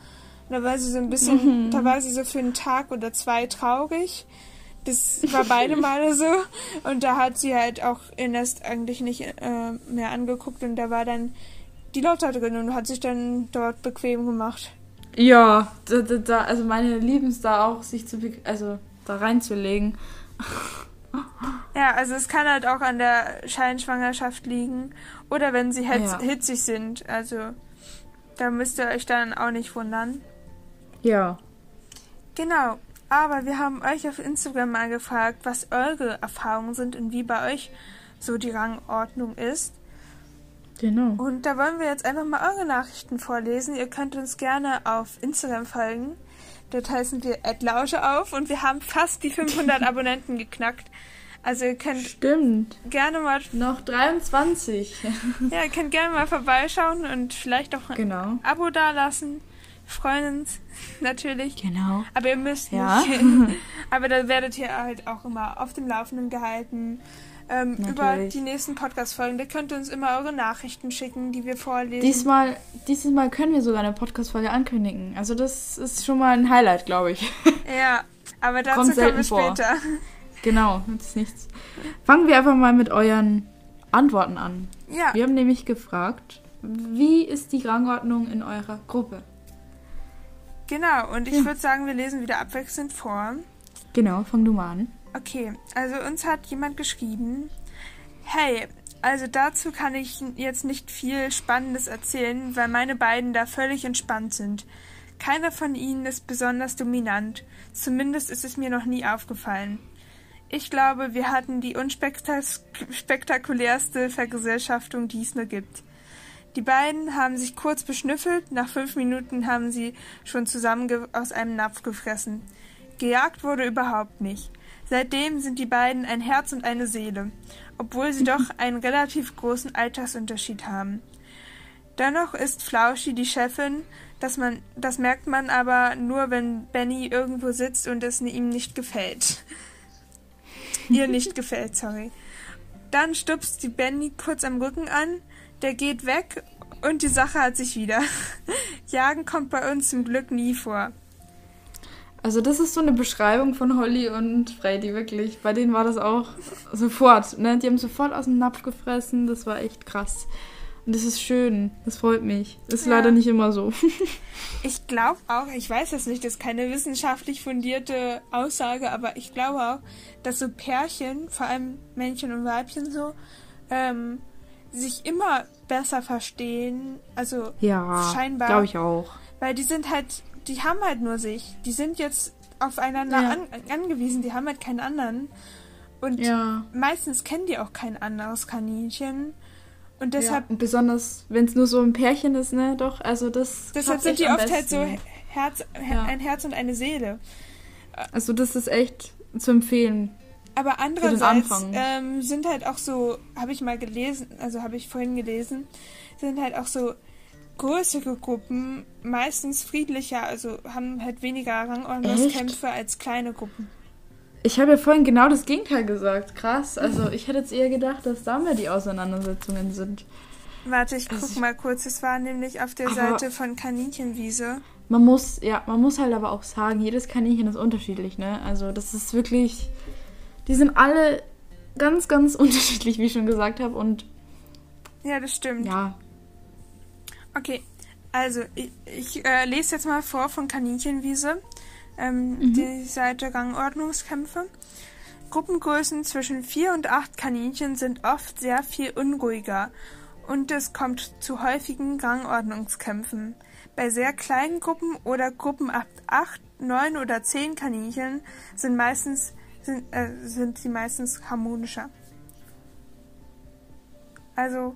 Da war sie so ein bisschen, da war sie so für einen Tag oder zwei traurig. Das war beide Male so. Und da hat sie halt auch ihr Nest eigentlich nicht äh, mehr angeguckt und da war dann die Lotta drin und hat sich dann dort bequem gemacht. Ja, da, da, also meine lieben es da auch, sich zu, also da reinzulegen. Ja, also es kann halt auch an der Scheinschwangerschaft liegen. Oder wenn sie hitz Ja. hitzig sind. Also da müsst ihr euch dann auch nicht wundern. Ja. Genau. Aber wir haben euch auf Instagram mal gefragt, was eure Erfahrungen sind und wie bei euch so die Rangordnung ist. Genau. Und da wollen wir jetzt einfach mal eure Nachrichten vorlesen. Ihr könnt uns gerne auf Instagram folgen. Dort heißen wir @lausche auf und wir haben fast die 500 Abonnenten geknackt. Also ihr könnt Stimmt. gerne mal Noch 23. ja, ihr könnt gerne mal vorbeischauen und vielleicht auch ein genau. Abo dalassen. Freuen uns natürlich. Genau. Aber ihr müsst Ja. nicht. Aber da werdet ihr halt auch immer auf dem Laufenden gehalten. Ähm, über die nächsten Podcast-Folgen. Da könnt ihr uns immer eure Nachrichten schicken, die wir vorlesen. Diesmal, dieses Mal können wir sogar eine Podcast-Folge ankündigen. Also das ist schon mal ein Highlight, glaube ich. Ja, aber dazu Kommt kommen wir vor. später. genau, das ist nichts. Fangen wir einfach mal mit euren Antworten an. Ja, Wir haben nämlich gefragt, wie ist die Rangordnung in eurer Gruppe? Genau. Und ich Ja. würde sagen, wir lesen wieder abwechselnd vor. Genau, fang du mal an. Okay, also uns hat jemand geschrieben, hey, also dazu kann ich jetzt nicht viel Spannendes erzählen, weil meine beiden da völlig entspannt sind. Keiner von ihnen ist besonders dominant, zumindest ist es mir noch nie aufgefallen. Ich glaube, wir hatten die unspektakulärste Vergesellschaftung, die es nur gibt. Die beiden haben sich kurz beschnüffelt, nach fünf Minuten haben sie schon zusammen aus einem Napf gefressen. Gejagt wurde überhaupt nicht. Seitdem sind die beiden ein Herz und eine Seele, obwohl sie doch einen relativ großen Altersunterschied haben. Dennoch ist Flauschi die Chefin, das, man, das merkt man aber nur, wenn Benny irgendwo sitzt und es ihm nicht gefällt. Ihr nicht gefällt, sorry. Dann stupst die Benny kurz am Rücken an, der geht weg und die Sache hat sich wieder. Jagen kommt bei uns zum Glück nie vor. Also das ist so eine Beschreibung von Holly und Freddy, wirklich. Bei denen war das auch sofort. Ne? Die haben sofort aus dem Napf gefressen. Das war echt krass. Und das ist schön. Das freut mich. Ist Ja. leider nicht immer so. Ich glaube auch, ich weiß das nicht, das ist keine wissenschaftlich fundierte Aussage, aber ich glaube auch, dass so Pärchen, vor allem Männchen und Weibchen so, ähm, sich immer besser verstehen. Also, ja, Scheinbar. glaube ich auch. weil die sind halt, die haben halt nur sich. Die sind jetzt aufeinander Ja. an, angewiesen, die haben halt keinen anderen. Und Ja. meistens kennen die auch kein anderes Kaninchen. Und deshalb, ja. Und besonders, wenn es nur so ein Pärchen ist, ne? Doch, also das. deshalb sind die oft halt so besten. Herz, ein Herz und eine Seele. Also das ist echt zu empfehlen. Aber andererseits ähm, sind halt auch so, habe ich mal gelesen, also habe ich vorhin gelesen, sind halt auch so größere Gruppen meistens friedlicher, also haben halt weniger Rangordnungskämpfe als kleine Gruppen. Ich habe ja vorhin genau das Gegenteil gesagt. Krass. Also ich hätte jetzt eher gedacht, dass da mehr die Auseinandersetzungen sind. Warte, ich Also guck ich- mal kurz. Es war nämlich auf der Seite von Kaninchenwiese. Man muss, ja, man muss halt aber auch sagen, jedes Kaninchen ist unterschiedlich, ne? Also das ist wirklich, die sind alle ganz, ganz unterschiedlich, wie ich schon gesagt habe. Und Ja, das stimmt. ja, Okay, also ich, ich äh, lese jetzt mal vor von Kaninchenwiese, ähm, Mhm. die Seite Rangordnungskämpfe. Gruppengrößen zwischen vier und acht Kaninchen sind oft sehr viel unruhiger und es kommt zu häufigen Rangordnungskämpfen. Bei sehr kleinen Gruppen oder Gruppen ab acht, neun oder zehn Kaninchen sind meistens sind, äh, sind sie meistens harmonischer. Also,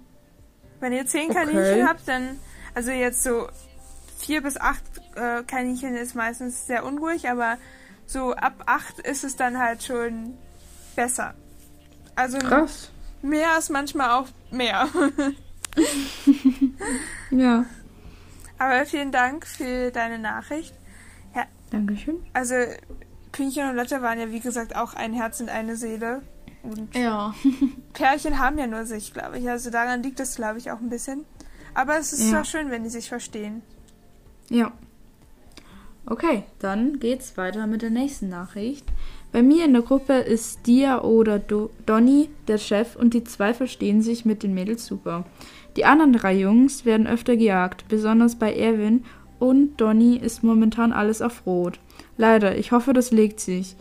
wenn ihr zehn Okay. Kaninchen habt, dann, also jetzt so vier bis acht äh, Kaninchen ist meistens sehr unruhig, aber so ab acht ist es dann halt schon besser. Also krass. mehr ist manchmal auch mehr. Ja, aber vielen Dank für deine Nachricht. Dankeschön. Also Pünchen und Lotte waren ja wie gesagt auch ein Herz und eine Seele. Und Ja. Pärchen haben ja nur sich, glaube ich. Also daran liegt es, glaube ich, auch ein bisschen. Aber es ist Ja. doch schön, wenn die sich verstehen. Ja. Okay, dann geht's weiter mit der nächsten Nachricht. Bei mir in der Gruppe ist Dia oder Do Donny der Chef und die zwei verstehen sich mit den Mädels super. Die anderen drei Jungs werden öfter gejagt, besonders bei Erwin und Donny ist momentan alles auf Rot. Leider, ich hoffe, das legt sich.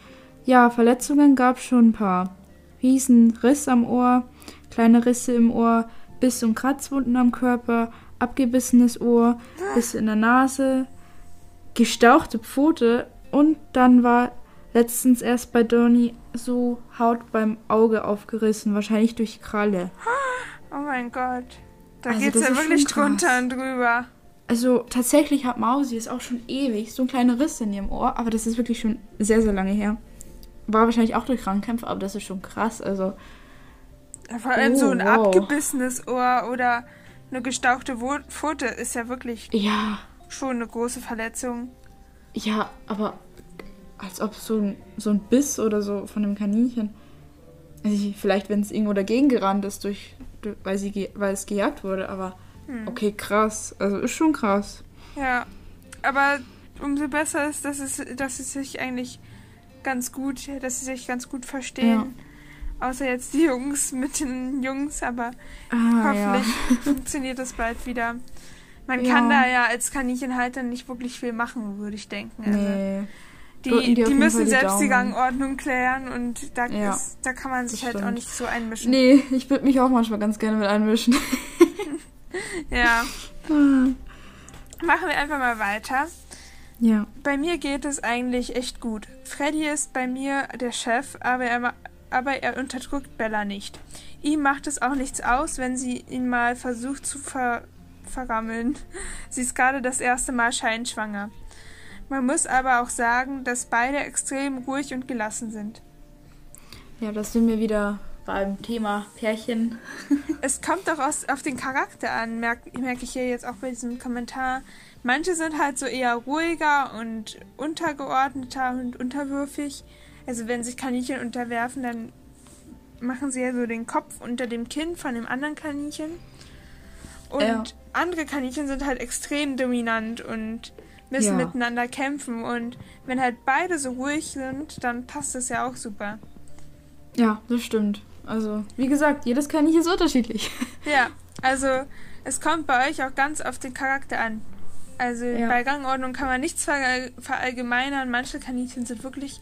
Ja, Verletzungen gab schon ein paar. Riesen Riss am Ohr, kleine Risse im Ohr, Biss- und Kratzwunden am Körper, abgebissenes Ohr, Biss in der Nase, gestauchte Pfote und dann war letztens erst bei Donny so Haut beim Auge aufgerissen, wahrscheinlich durch Kralle. Oh mein Gott. Da Also geht's ja wirklich drunter und drüber. Also tatsächlich hat Mausi es auch schon ewig so ein kleiner Riss in ihrem Ohr, aber das ist wirklich schon sehr, sehr lange her. War wahrscheinlich auch durch Krankkämpfe, aber das ist schon krass. Also Vor allem Oh, so ein wow. abgebissenes Ohr oder eine gestauchte Pfote ist ja wirklich ja, schon eine große Verletzung. ja, aber als ob so ein, so ein Biss oder so von einem Kaninchen. Also ich, vielleicht, wenn es irgendwo dagegen gerannt ist, durch, durch, weil, sie, weil es gejagt wurde, aber Hm. okay, krass. Also ist schon krass. Ja, aber umso besser ist, dass es, dass es sich eigentlich ganz gut, dass sie sich ganz gut verstehen. Außer jetzt die Jungs mit den Jungs, aber Ah, ja. hoffentlich funktioniert das bald wieder. Man Ja. kann da ja als Kaninchenhalter nicht wirklich viel machen, würde ich denken. Also Nee. die, die die müssen die selbst die Daumen. Gangordnung klären und da, Ja, ist, da kann man sich halt auch stimmt. nicht so einmischen. Nee, ich würde mich auch manchmal ganz gerne mit einmischen. Ja, machen wir einfach mal weiter. ja. Bei mir geht es eigentlich echt gut. Freddy ist bei mir der Chef, aber er, aber er unterdrückt Bella nicht. Ihm macht es auch nichts aus, wenn sie ihn mal versucht zu ver verrammeln. Sie ist gerade das erste Mal scheinschwanger. Man muss aber auch sagen, dass beide extrem ruhig und gelassen sind. Ja, das sind wir wieder beim Thema Pärchen. Es kommt doch aus, auf den Charakter an, merke merk ich hier jetzt auch bei diesem Kommentar. Manche sind halt so eher ruhiger und untergeordneter und unterwürfig. Also wenn sich Kaninchen unterwerfen, dann machen sie ja so den Kopf unter dem Kinn von dem anderen Kaninchen. Und Ja. andere Kaninchen sind halt extrem dominant und müssen Ja. miteinander kämpfen. Und wenn halt beide so ruhig sind, dann passt das ja auch super. Ja, das stimmt. Also, wie gesagt, jedes Kaninchen ist unterschiedlich. Ja, also es kommt bei euch auch ganz auf den Charakter an. Also Ja. bei Gangordnung kann man nichts verall- verallgemeinern. Manche Kaninchen sind wirklich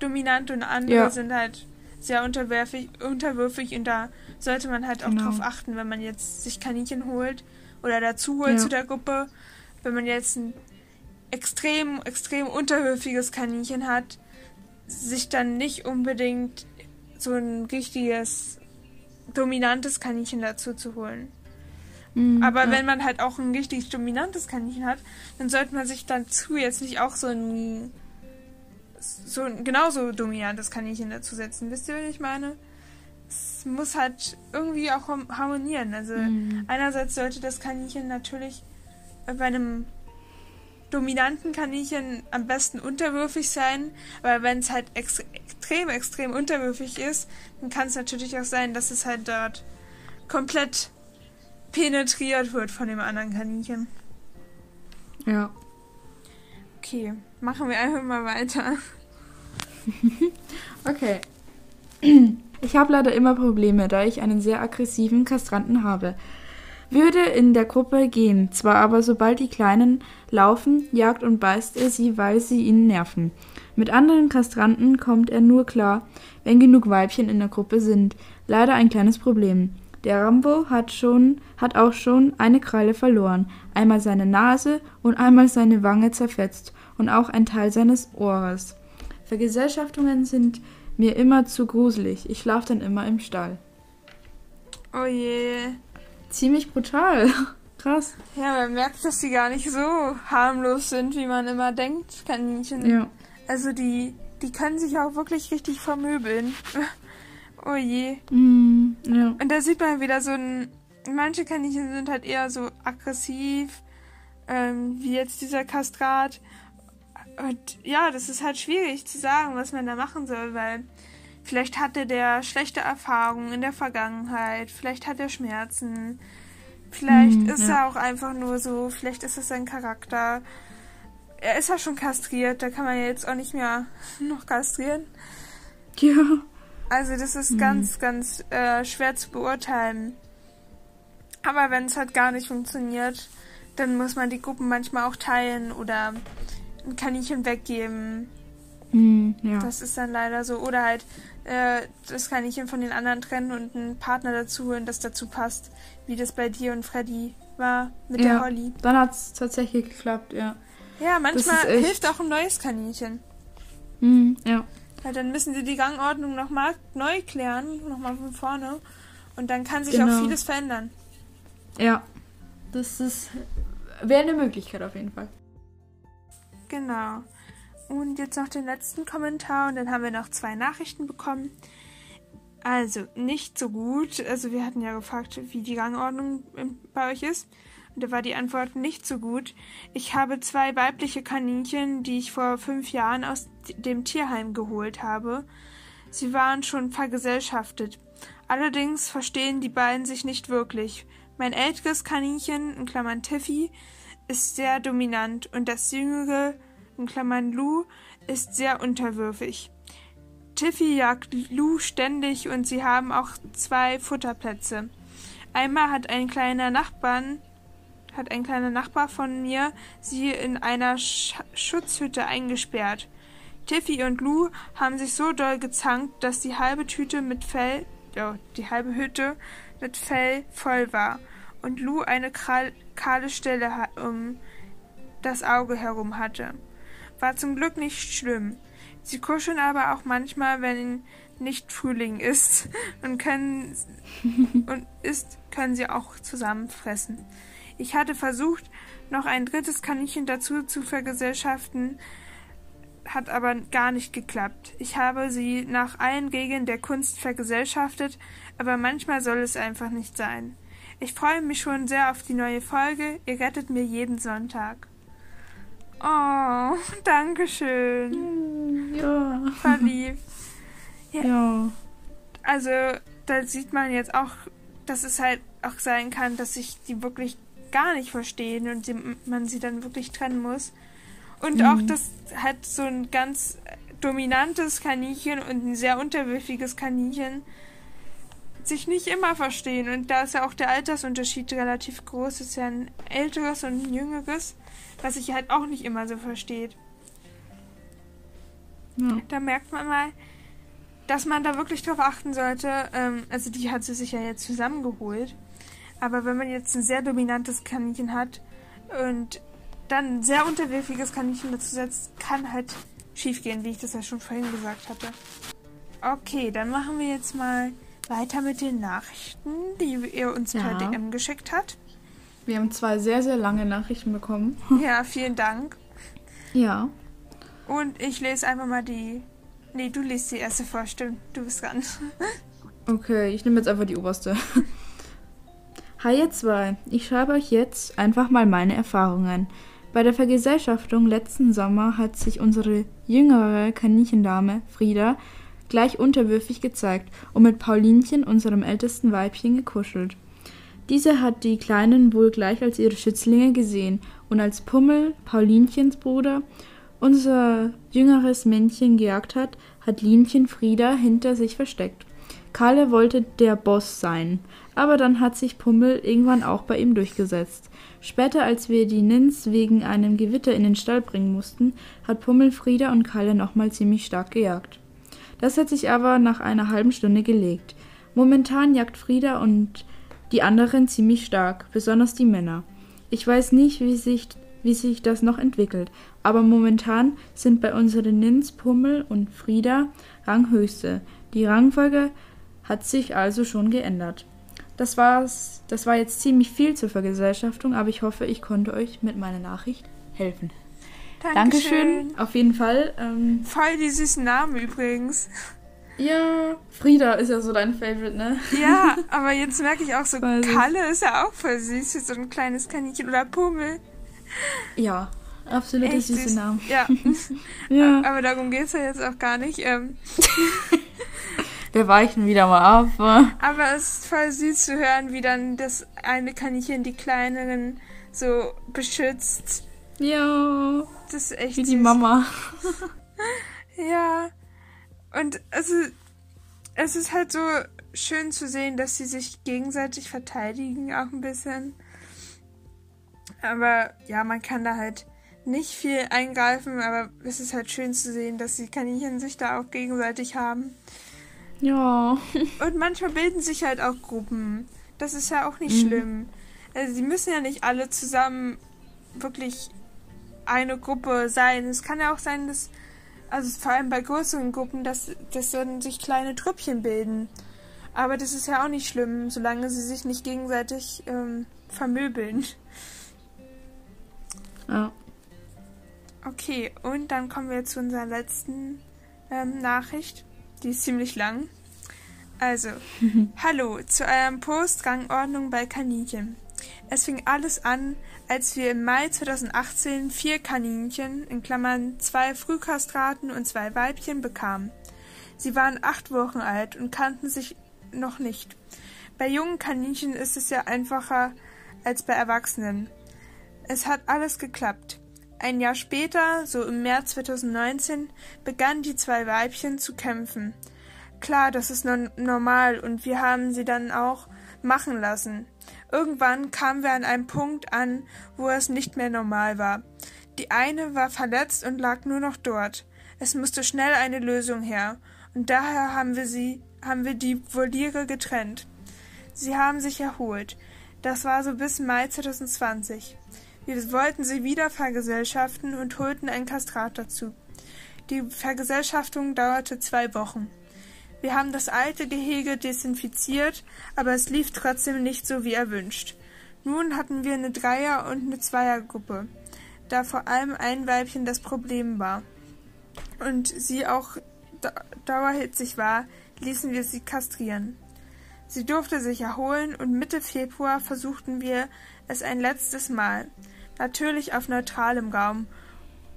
dominant und andere Ja. sind halt sehr unterwürfig, unterwürfig und da sollte man halt auch Genau. drauf achten, wenn man jetzt sich Kaninchen holt oder dazu holt Ja. zu der Gruppe. Wenn man jetzt ein extrem, extrem unterwürfiges Kaninchen hat, sich dann nicht unbedingt so ein richtiges dominantes Kaninchen dazu zu holen. Mhm, Aber ja. wenn man halt auch ein richtig dominantes Kaninchen hat, dann sollte man sich dazu jetzt nicht auch so ein so ein genauso dominantes Kaninchen dazu setzen. Wisst ihr, was ich meine? Es muss halt irgendwie auch harmonieren. Also Mhm. einerseits sollte das Kaninchen natürlich bei einem dominanten Kaninchen am besten unterwürfig sein, aber wenn es halt ex extrem, extrem unterwürfig ist, dann kann es natürlich auch sein, dass es halt dort komplett penetriert wird von dem anderen Kaninchen. Ja. Okay, machen wir einfach mal weiter. Okay. Ich habe leider immer Probleme, da ich einen sehr aggressiven Kastranten habe. Würde in der Gruppe gehen, zwar aber sobald die Kleinen laufen, jagt und beißt er sie, weil sie ihn nerven. Mit anderen Kastranten kommt er nur klar, wenn genug Weibchen in der Gruppe sind. Leider ein kleines Problem. Der Rambo hat schon, hat auch schon eine Kralle verloren, einmal seine Nase und einmal seine Wange zerfetzt und auch ein Teil seines Ohres. Vergesellschaftungen sind mir immer zu gruselig. Ich schlafe dann immer im Stall. Oh je. Ziemlich brutal. Krass. Ja, man merkt, dass die gar nicht so harmlos sind, wie man immer denkt, Kaninchen. Ja. Also die, die können sich auch wirklich richtig vermöbeln. oh je. Mm, ja. Und da sieht man wieder so ein. Manche Kaninchen sind halt eher so aggressiv, ähm, wie jetzt dieser Kastrat. Und ja, das ist halt schwierig zu sagen, was man da machen soll, weil vielleicht hatte der schlechte Erfahrungen in der Vergangenheit, vielleicht hat er Schmerzen, vielleicht Hm, ist ja. er auch einfach nur so, vielleicht ist es sein Charakter. Er ist ja schon kastriert, da kann man ja jetzt auch nicht mehr noch kastrieren. Ja. Also das ist Hm. ganz, ganz äh, schwer zu beurteilen. Aber wenn es halt gar nicht funktioniert, dann muss man die Gruppen manchmal auch teilen oder ein Kaninchen weggeben. Mm, ja. Das ist dann leider so. Oder halt äh, das Kaninchen von den anderen trennen und einen Partner dazu holen, das dazu passt. Wie das bei dir und Freddy war mit der Ja. Holly. Dann hat es tatsächlich geklappt, ja. Ja, manchmal echt- hilft auch ein neues Kaninchen. Mhm, ja. Weil dann müssen sie die Gangordnung nochmal neu klären, nochmal von vorne. Und dann kann sich Genau. auch vieles verändern. Ja. Das ist. Wäre eine Möglichkeit auf jeden Fall. Genau. Und jetzt noch den letzten Kommentar und dann haben wir noch zwei Nachrichten bekommen. Also, nicht so gut. Also, wir hatten ja gefragt, wie die Gangordnung ähm, bei euch ist. Und da war die Antwort nicht so gut. Ich habe zwei weibliche Kaninchen, die ich vor fünf Jahren aus dem Tierheim geholt habe. Sie waren schon vergesellschaftet. Allerdings verstehen die beiden sich nicht wirklich. Mein älteres Kaninchen, in Klammern Tiffy, ist sehr dominant und das jüngere, Lou, ist sehr unterwürfig. Tiffy jagt Lou ständig und sie haben auch zwei Futterplätze. Einmal hat ein kleiner Nachbarn, hat ein kleiner Nachbar von mir sie in einer Sch Schutzhütte eingesperrt. Tiffy und Lou haben sich so doll gezankt, dass die halbe Tüte mit Fell, ja, die halbe Hütte mit Fell voll war und Lou eine kahle Stelle um das Auge herum hatte. War zum Glück nicht schlimm. Sie kuscheln aber auch manchmal, wenn nicht Frühling ist und können und ist, können sie auch zusammen fressen. Ich hatte versucht, noch ein drittes Kaninchen dazu zu vergesellschaften, hat aber gar nicht geklappt. Ich habe sie nach allen Regeln der Kunst vergesellschaftet, aber manchmal soll es einfach nicht sein. Ich freue mich schon sehr auf die neue Folge. Ihr rettet mir jeden Sonntag. Oh, danke schön. Ja. Voll lieb. Ja. Also, da sieht man jetzt auch, dass es halt auch sein kann, dass sich die wirklich gar nicht verstehen und die, man sie dann wirklich trennen muss. Und Mhm. auch, dass halt so ein ganz dominantes Kaninchen und ein sehr unterwürfiges Kaninchen sich nicht immer verstehen. Und da ist ja auch der Altersunterschied relativ groß. Es ist ja ein älteres und ein jüngeres, was sich halt auch nicht immer so versteht. ja. Da merkt man mal, dass man da wirklich drauf achten sollte. Ähm, also die hat sie sich ja jetzt zusammengeholt. Aber wenn man jetzt ein sehr dominantes Kaninchen hat und dann ein sehr unterwürfiges Kaninchen dazu setzt, kann halt schiefgehen, wie ich das ja schon vorhin gesagt hatte. Okay, dann machen wir jetzt mal weiter mit den Nachrichten, die ihr uns per Ja. DM geschickt hat. Wir haben zwei sehr, sehr lange Nachrichten bekommen. Ja, vielen Dank. Ja. Und ich lese einfach mal die. Nee, du liest die erste vor, stimmt. Du bist dran. Okay, ich nehme jetzt einfach die oberste. Hi ihr zwei, ich schreibe euch jetzt einfach mal meine Erfahrungen. Bei der Vergesellschaftung letzten Sommer hat sich unsere jüngere Kaninchendame, Frieda, gleich unterwürfig gezeigt und mit Paulinchen, unserem ältesten Weibchen, gekuschelt. Diese hat die Kleinen wohl gleich als ihre Schützlinge gesehen und als Pummel, Paulinchens Bruder, unser jüngeres Männchen gejagt hat, hat Linchen Frieda hinter sich versteckt. Kalle wollte der Boss sein, aber dann hat sich Pummel irgendwann auch bei ihm durchgesetzt. Später, als wir die Nins wegen einem Gewitter in den Stall bringen mussten, hat Pummel Frieda und Kalle nochmal ziemlich stark gejagt. Das hat sich aber nach einer halben Stunde gelegt. Momentan jagt Frieda und die anderen ziemlich stark, besonders die Männer. Ich weiß nicht, wie sich, wie sich das noch entwickelt, aber momentan sind bei unseren Nins Pummel und Frieda Ranghöchste. Die Rangfolge hat sich also schon geändert. Das war's. Das war jetzt ziemlich viel zur Vergesellschaftung, aber ich hoffe, ich konnte euch mit meiner Nachricht helfen. Dankeschön. Auf jeden Fall. Ähm, Voll die süßen Namen übrigens. ja, Frieda ist ja so dein Favorite, ne? Ja, aber jetzt merke ich auch so, süß. Kalle ist ja auch voll süß, wie so ein kleines Kaninchen oder Pummel. Ja, absolut Echt süße süß. Namen. Ja, Ja. aber darum geht es ja jetzt auch gar nicht. Ähm, Wir weichen wieder mal ab. aber es ist voll süß zu hören, wie dann das eine Kaninchen die kleineren so beschützt. Ja, Das ist echt wie süß. die Mama. Ja. Und also, es ist halt so schön zu sehen, dass sie sich gegenseitig verteidigen, auch ein bisschen. Aber ja, man kann da halt nicht viel eingreifen, aber es ist halt schön zu sehen, dass die Kaninchen sich da auch gegenseitig haben. Ja. Und manchmal bilden sich halt auch Gruppen. Das ist ja auch nicht Mhm. schlimm. Also sie müssen ja nicht alle zusammen wirklich eine Gruppe sein. Es kann ja auch sein, dass, also vor allem bei größeren Gruppen, dass, dass dann sich kleine Trüppchen bilden. Aber das ist ja auch nicht schlimm, solange sie sich nicht gegenseitig ähm, vermöbeln. Ja. Okay, und dann kommen wir zu unserer letzten ähm, Nachricht. Die ist ziemlich lang. Also, hallo zu eurem Post Rangordnung bei Kaninchen. Es fing alles an, als wir im Mai 2018 vier Kaninchen, in Klammern zwei Frühkastraten und zwei Weibchen, bekamen. Sie waren acht Wochen alt und kannten sich noch nicht. Bei jungen Kaninchen ist es ja einfacher als bei Erwachsenen. Es hat alles geklappt. Ein Jahr später, so im März 2019, begannen die zwei Weibchen zu kämpfen. Klar, das ist normal und wir haben sie dann auch machen lassen. Irgendwann kamen wir an einem Punkt an, wo es nicht mehr normal war. Die eine war verletzt und lag nur noch dort. Es musste schnell eine Lösung her, und daher haben wir sie, haben wir die Voliere getrennt. Sie haben sich erholt. Das war so bis Mai 2020. Wir wollten sie wieder vergesellschaften und holten ein Kastrat dazu. Die Vergesellschaftung dauerte zwei Wochen. Wir haben das alte Gehege desinfiziert, aber es lief trotzdem nicht so wie erwünscht. Nun hatten wir eine Dreier- und eine Zweiergruppe, da vor allem ein Weibchen das Problem war. Und sie auch dauerhitzig war, ließen wir sie kastrieren. Sie durfte sich erholen und Mitte Februar versuchten wir es ein letztes Mal. Natürlich auf neutralem Raum,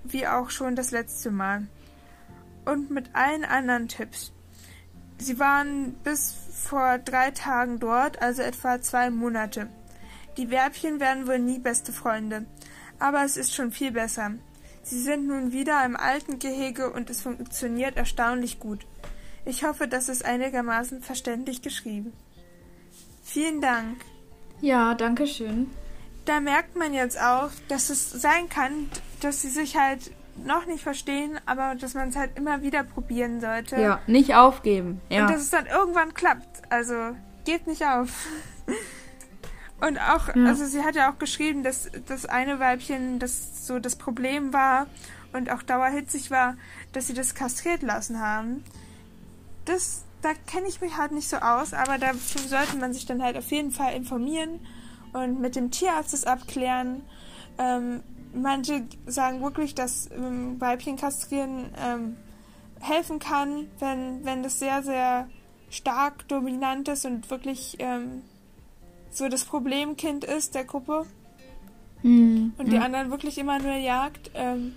wie auch schon das letzte Mal. Und mit allen anderen Tipps. Sie waren bis vor drei Tagen dort, also etwa zwei Monate. Die Werbchen werden wohl nie beste Freunde, aber es ist schon viel besser. Sie sind nun wieder im alten Gehege und es funktioniert erstaunlich gut. Ich hoffe, das ist einigermaßen verständlich geschrieben. Vielen Dank. Ja, danke schön. Da merkt man jetzt auch, dass es sein kann, dass sie sich halt noch nicht verstehen, aber dass man es halt immer wieder probieren sollte. Ja, nicht aufgeben. Ja. Und dass es dann irgendwann klappt. Also, geht nicht auf. Und auch, ja. also sie hat ja auch geschrieben, dass das eine Weibchen, das so das Problem war und auch dauerhitzig war, dass sie das kastriert lassen haben. Das, da kenne ich mich halt nicht so aus, aber dafür sollte man sich dann halt auf jeden Fall informieren und mit dem Tierarzt das abklären. Ähm, manche sagen wirklich, dass ähm, Weibchen kastrieren ähm, helfen kann, wenn, wenn das sehr, sehr stark dominant ist und wirklich ähm, so das Problemkind ist der Gruppe. Mhm. Und die anderen wirklich immer nur jagt. Ähm,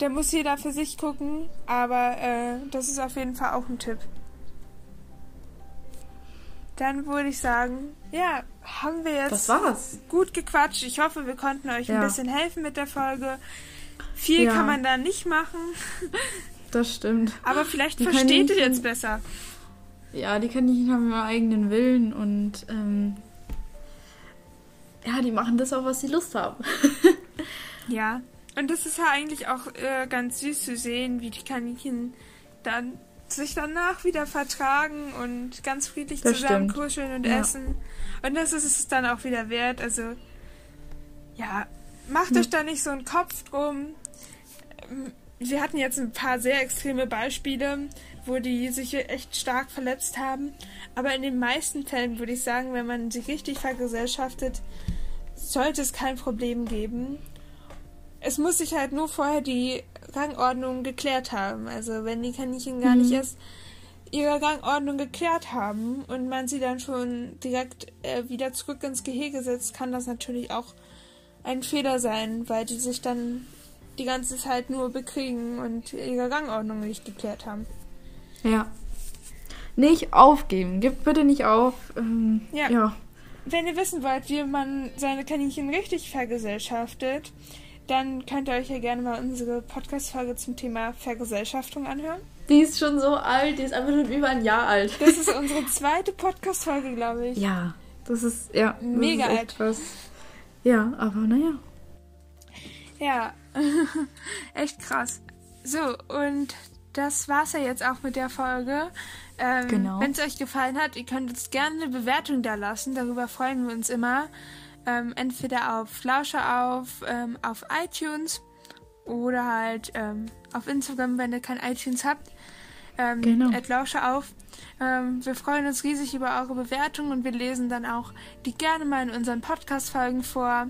der muss jeder für sich gucken, aber äh, das ist auf jeden Fall auch ein Tipp. Dann würde ich sagen, ja, haben wir jetzt das war's. gut gequatscht. Ich hoffe, wir konnten euch ja. ein bisschen helfen mit der Folge. Viel ja. kann man da nicht machen. Das stimmt. Aber vielleicht die versteht ihr jetzt besser. Ja, die Kaninchen haben ihren eigenen Willen und ähm, ja, die machen das auch, was sie Lust haben. ja, und das ist ja eigentlich auch äh, ganz süß zu sehen, wie die Kaninchen dann sich danach wieder vertragen und ganz friedlich das zusammen stimmt. kuscheln und ja. essen. Und das ist es dann auch wieder wert. Also, ja, macht hm. euch da nicht so einen Kopf drum. Wir hatten jetzt ein paar sehr extreme Beispiele, wo die sich echt stark verletzt haben. Aber in den meisten Fällen würde ich sagen, wenn man sich richtig vergesellschaftet, sollte es kein Problem geben. Es muss sich halt nur vorher die Rangordnung geklärt haben. Also wenn die Kaninchen gar mhm. nicht erst ihre Rangordnung geklärt haben und man sie dann schon direkt äh, wieder zurück ins Gehege setzt, kann das natürlich auch ein Fehler sein, weil die sich dann die ganze Zeit nur bekriegen und ihre Rangordnung nicht geklärt haben. Ja. Nicht aufgeben. Gib bitte nicht auf. Ähm, ja. ja. Wenn ihr wissen wollt, wie man seine Kaninchen richtig vergesellschaftet, dann könnt ihr euch ja gerne mal unsere Podcast-Folge zum Thema Vergesellschaftung anhören. Die ist schon so alt, die ist einfach schon über ein Jahr alt. Das ist unsere zweite Podcast-Folge, glaube ich. Ja, das ist, ja. Mega ist alt. Was. Ja, aber naja. Ja, echt krass. So, und das war's ja jetzt auch mit der Folge. Ähm, genau. Wenn es euch gefallen hat, ihr könnt uns gerne eine Bewertung da lassen. Darüber freuen wir uns immer. Ähm, entweder auf Lauscher auf, ähm, auf iTunes oder halt ähm, auf Instagram, wenn ihr kein iTunes habt. Ähm, Genau. Lausche auf. Ähm, wir freuen uns riesig über eure Bewertungen und wir lesen dann auch die gerne mal in unseren Podcast-Folgen vor.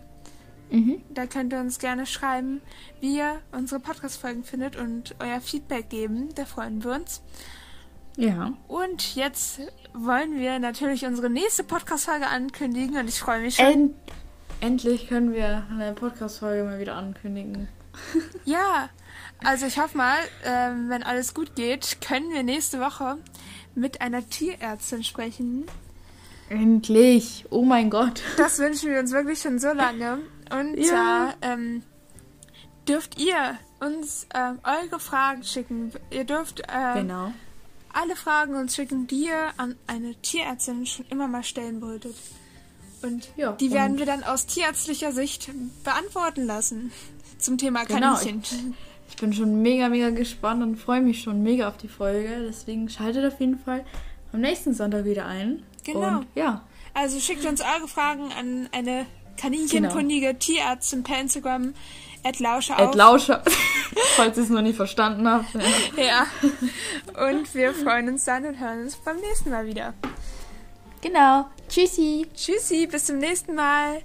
Mhm. Da könnt ihr uns gerne schreiben, wie ihr unsere Podcast-Folgen findet und euer Feedback geben. Da freuen wir uns. Ja. Und jetzt wollen wir natürlich unsere nächste Podcast-Folge ankündigen und ich freue mich schon. End endlich können wir eine Podcast-Folge mal wieder ankündigen. Ja, also ich hoffe mal, ähm, wenn alles gut geht, können wir nächste Woche mit einer Tierärztin sprechen. Endlich! Oh mein Gott. Das wünschen wir uns wirklich schon so lange. Und Ja. zwar ähm, dürft ihr uns ähm, eure Fragen schicken. Ihr dürft ähm, Genau. alle Fragen uns schicken, die ihr an eine Tierärztin schon immer mal stellen wolltet. Und Ja, die werden und- wir dann aus tierärztlicher Sicht beantworten lassen. Zum Thema Genau, Kaninchen. Ich bin schon mega, mega gespannt und freue mich schon mega auf die Folge. Deswegen schaltet auf jeden Fall am nächsten Sonntag wieder ein. Genau. Und ja, Also schickt uns eure Fragen an eine kaninchenkundige Genau. Tierärztin per Instagram. Ed auf. Lauscher, falls ihr es noch nicht verstanden habt. Ja. Ja. Und wir freuen uns dann und hören uns beim nächsten Mal wieder. Genau. Tschüssi. Tschüssi, bis zum nächsten Mal.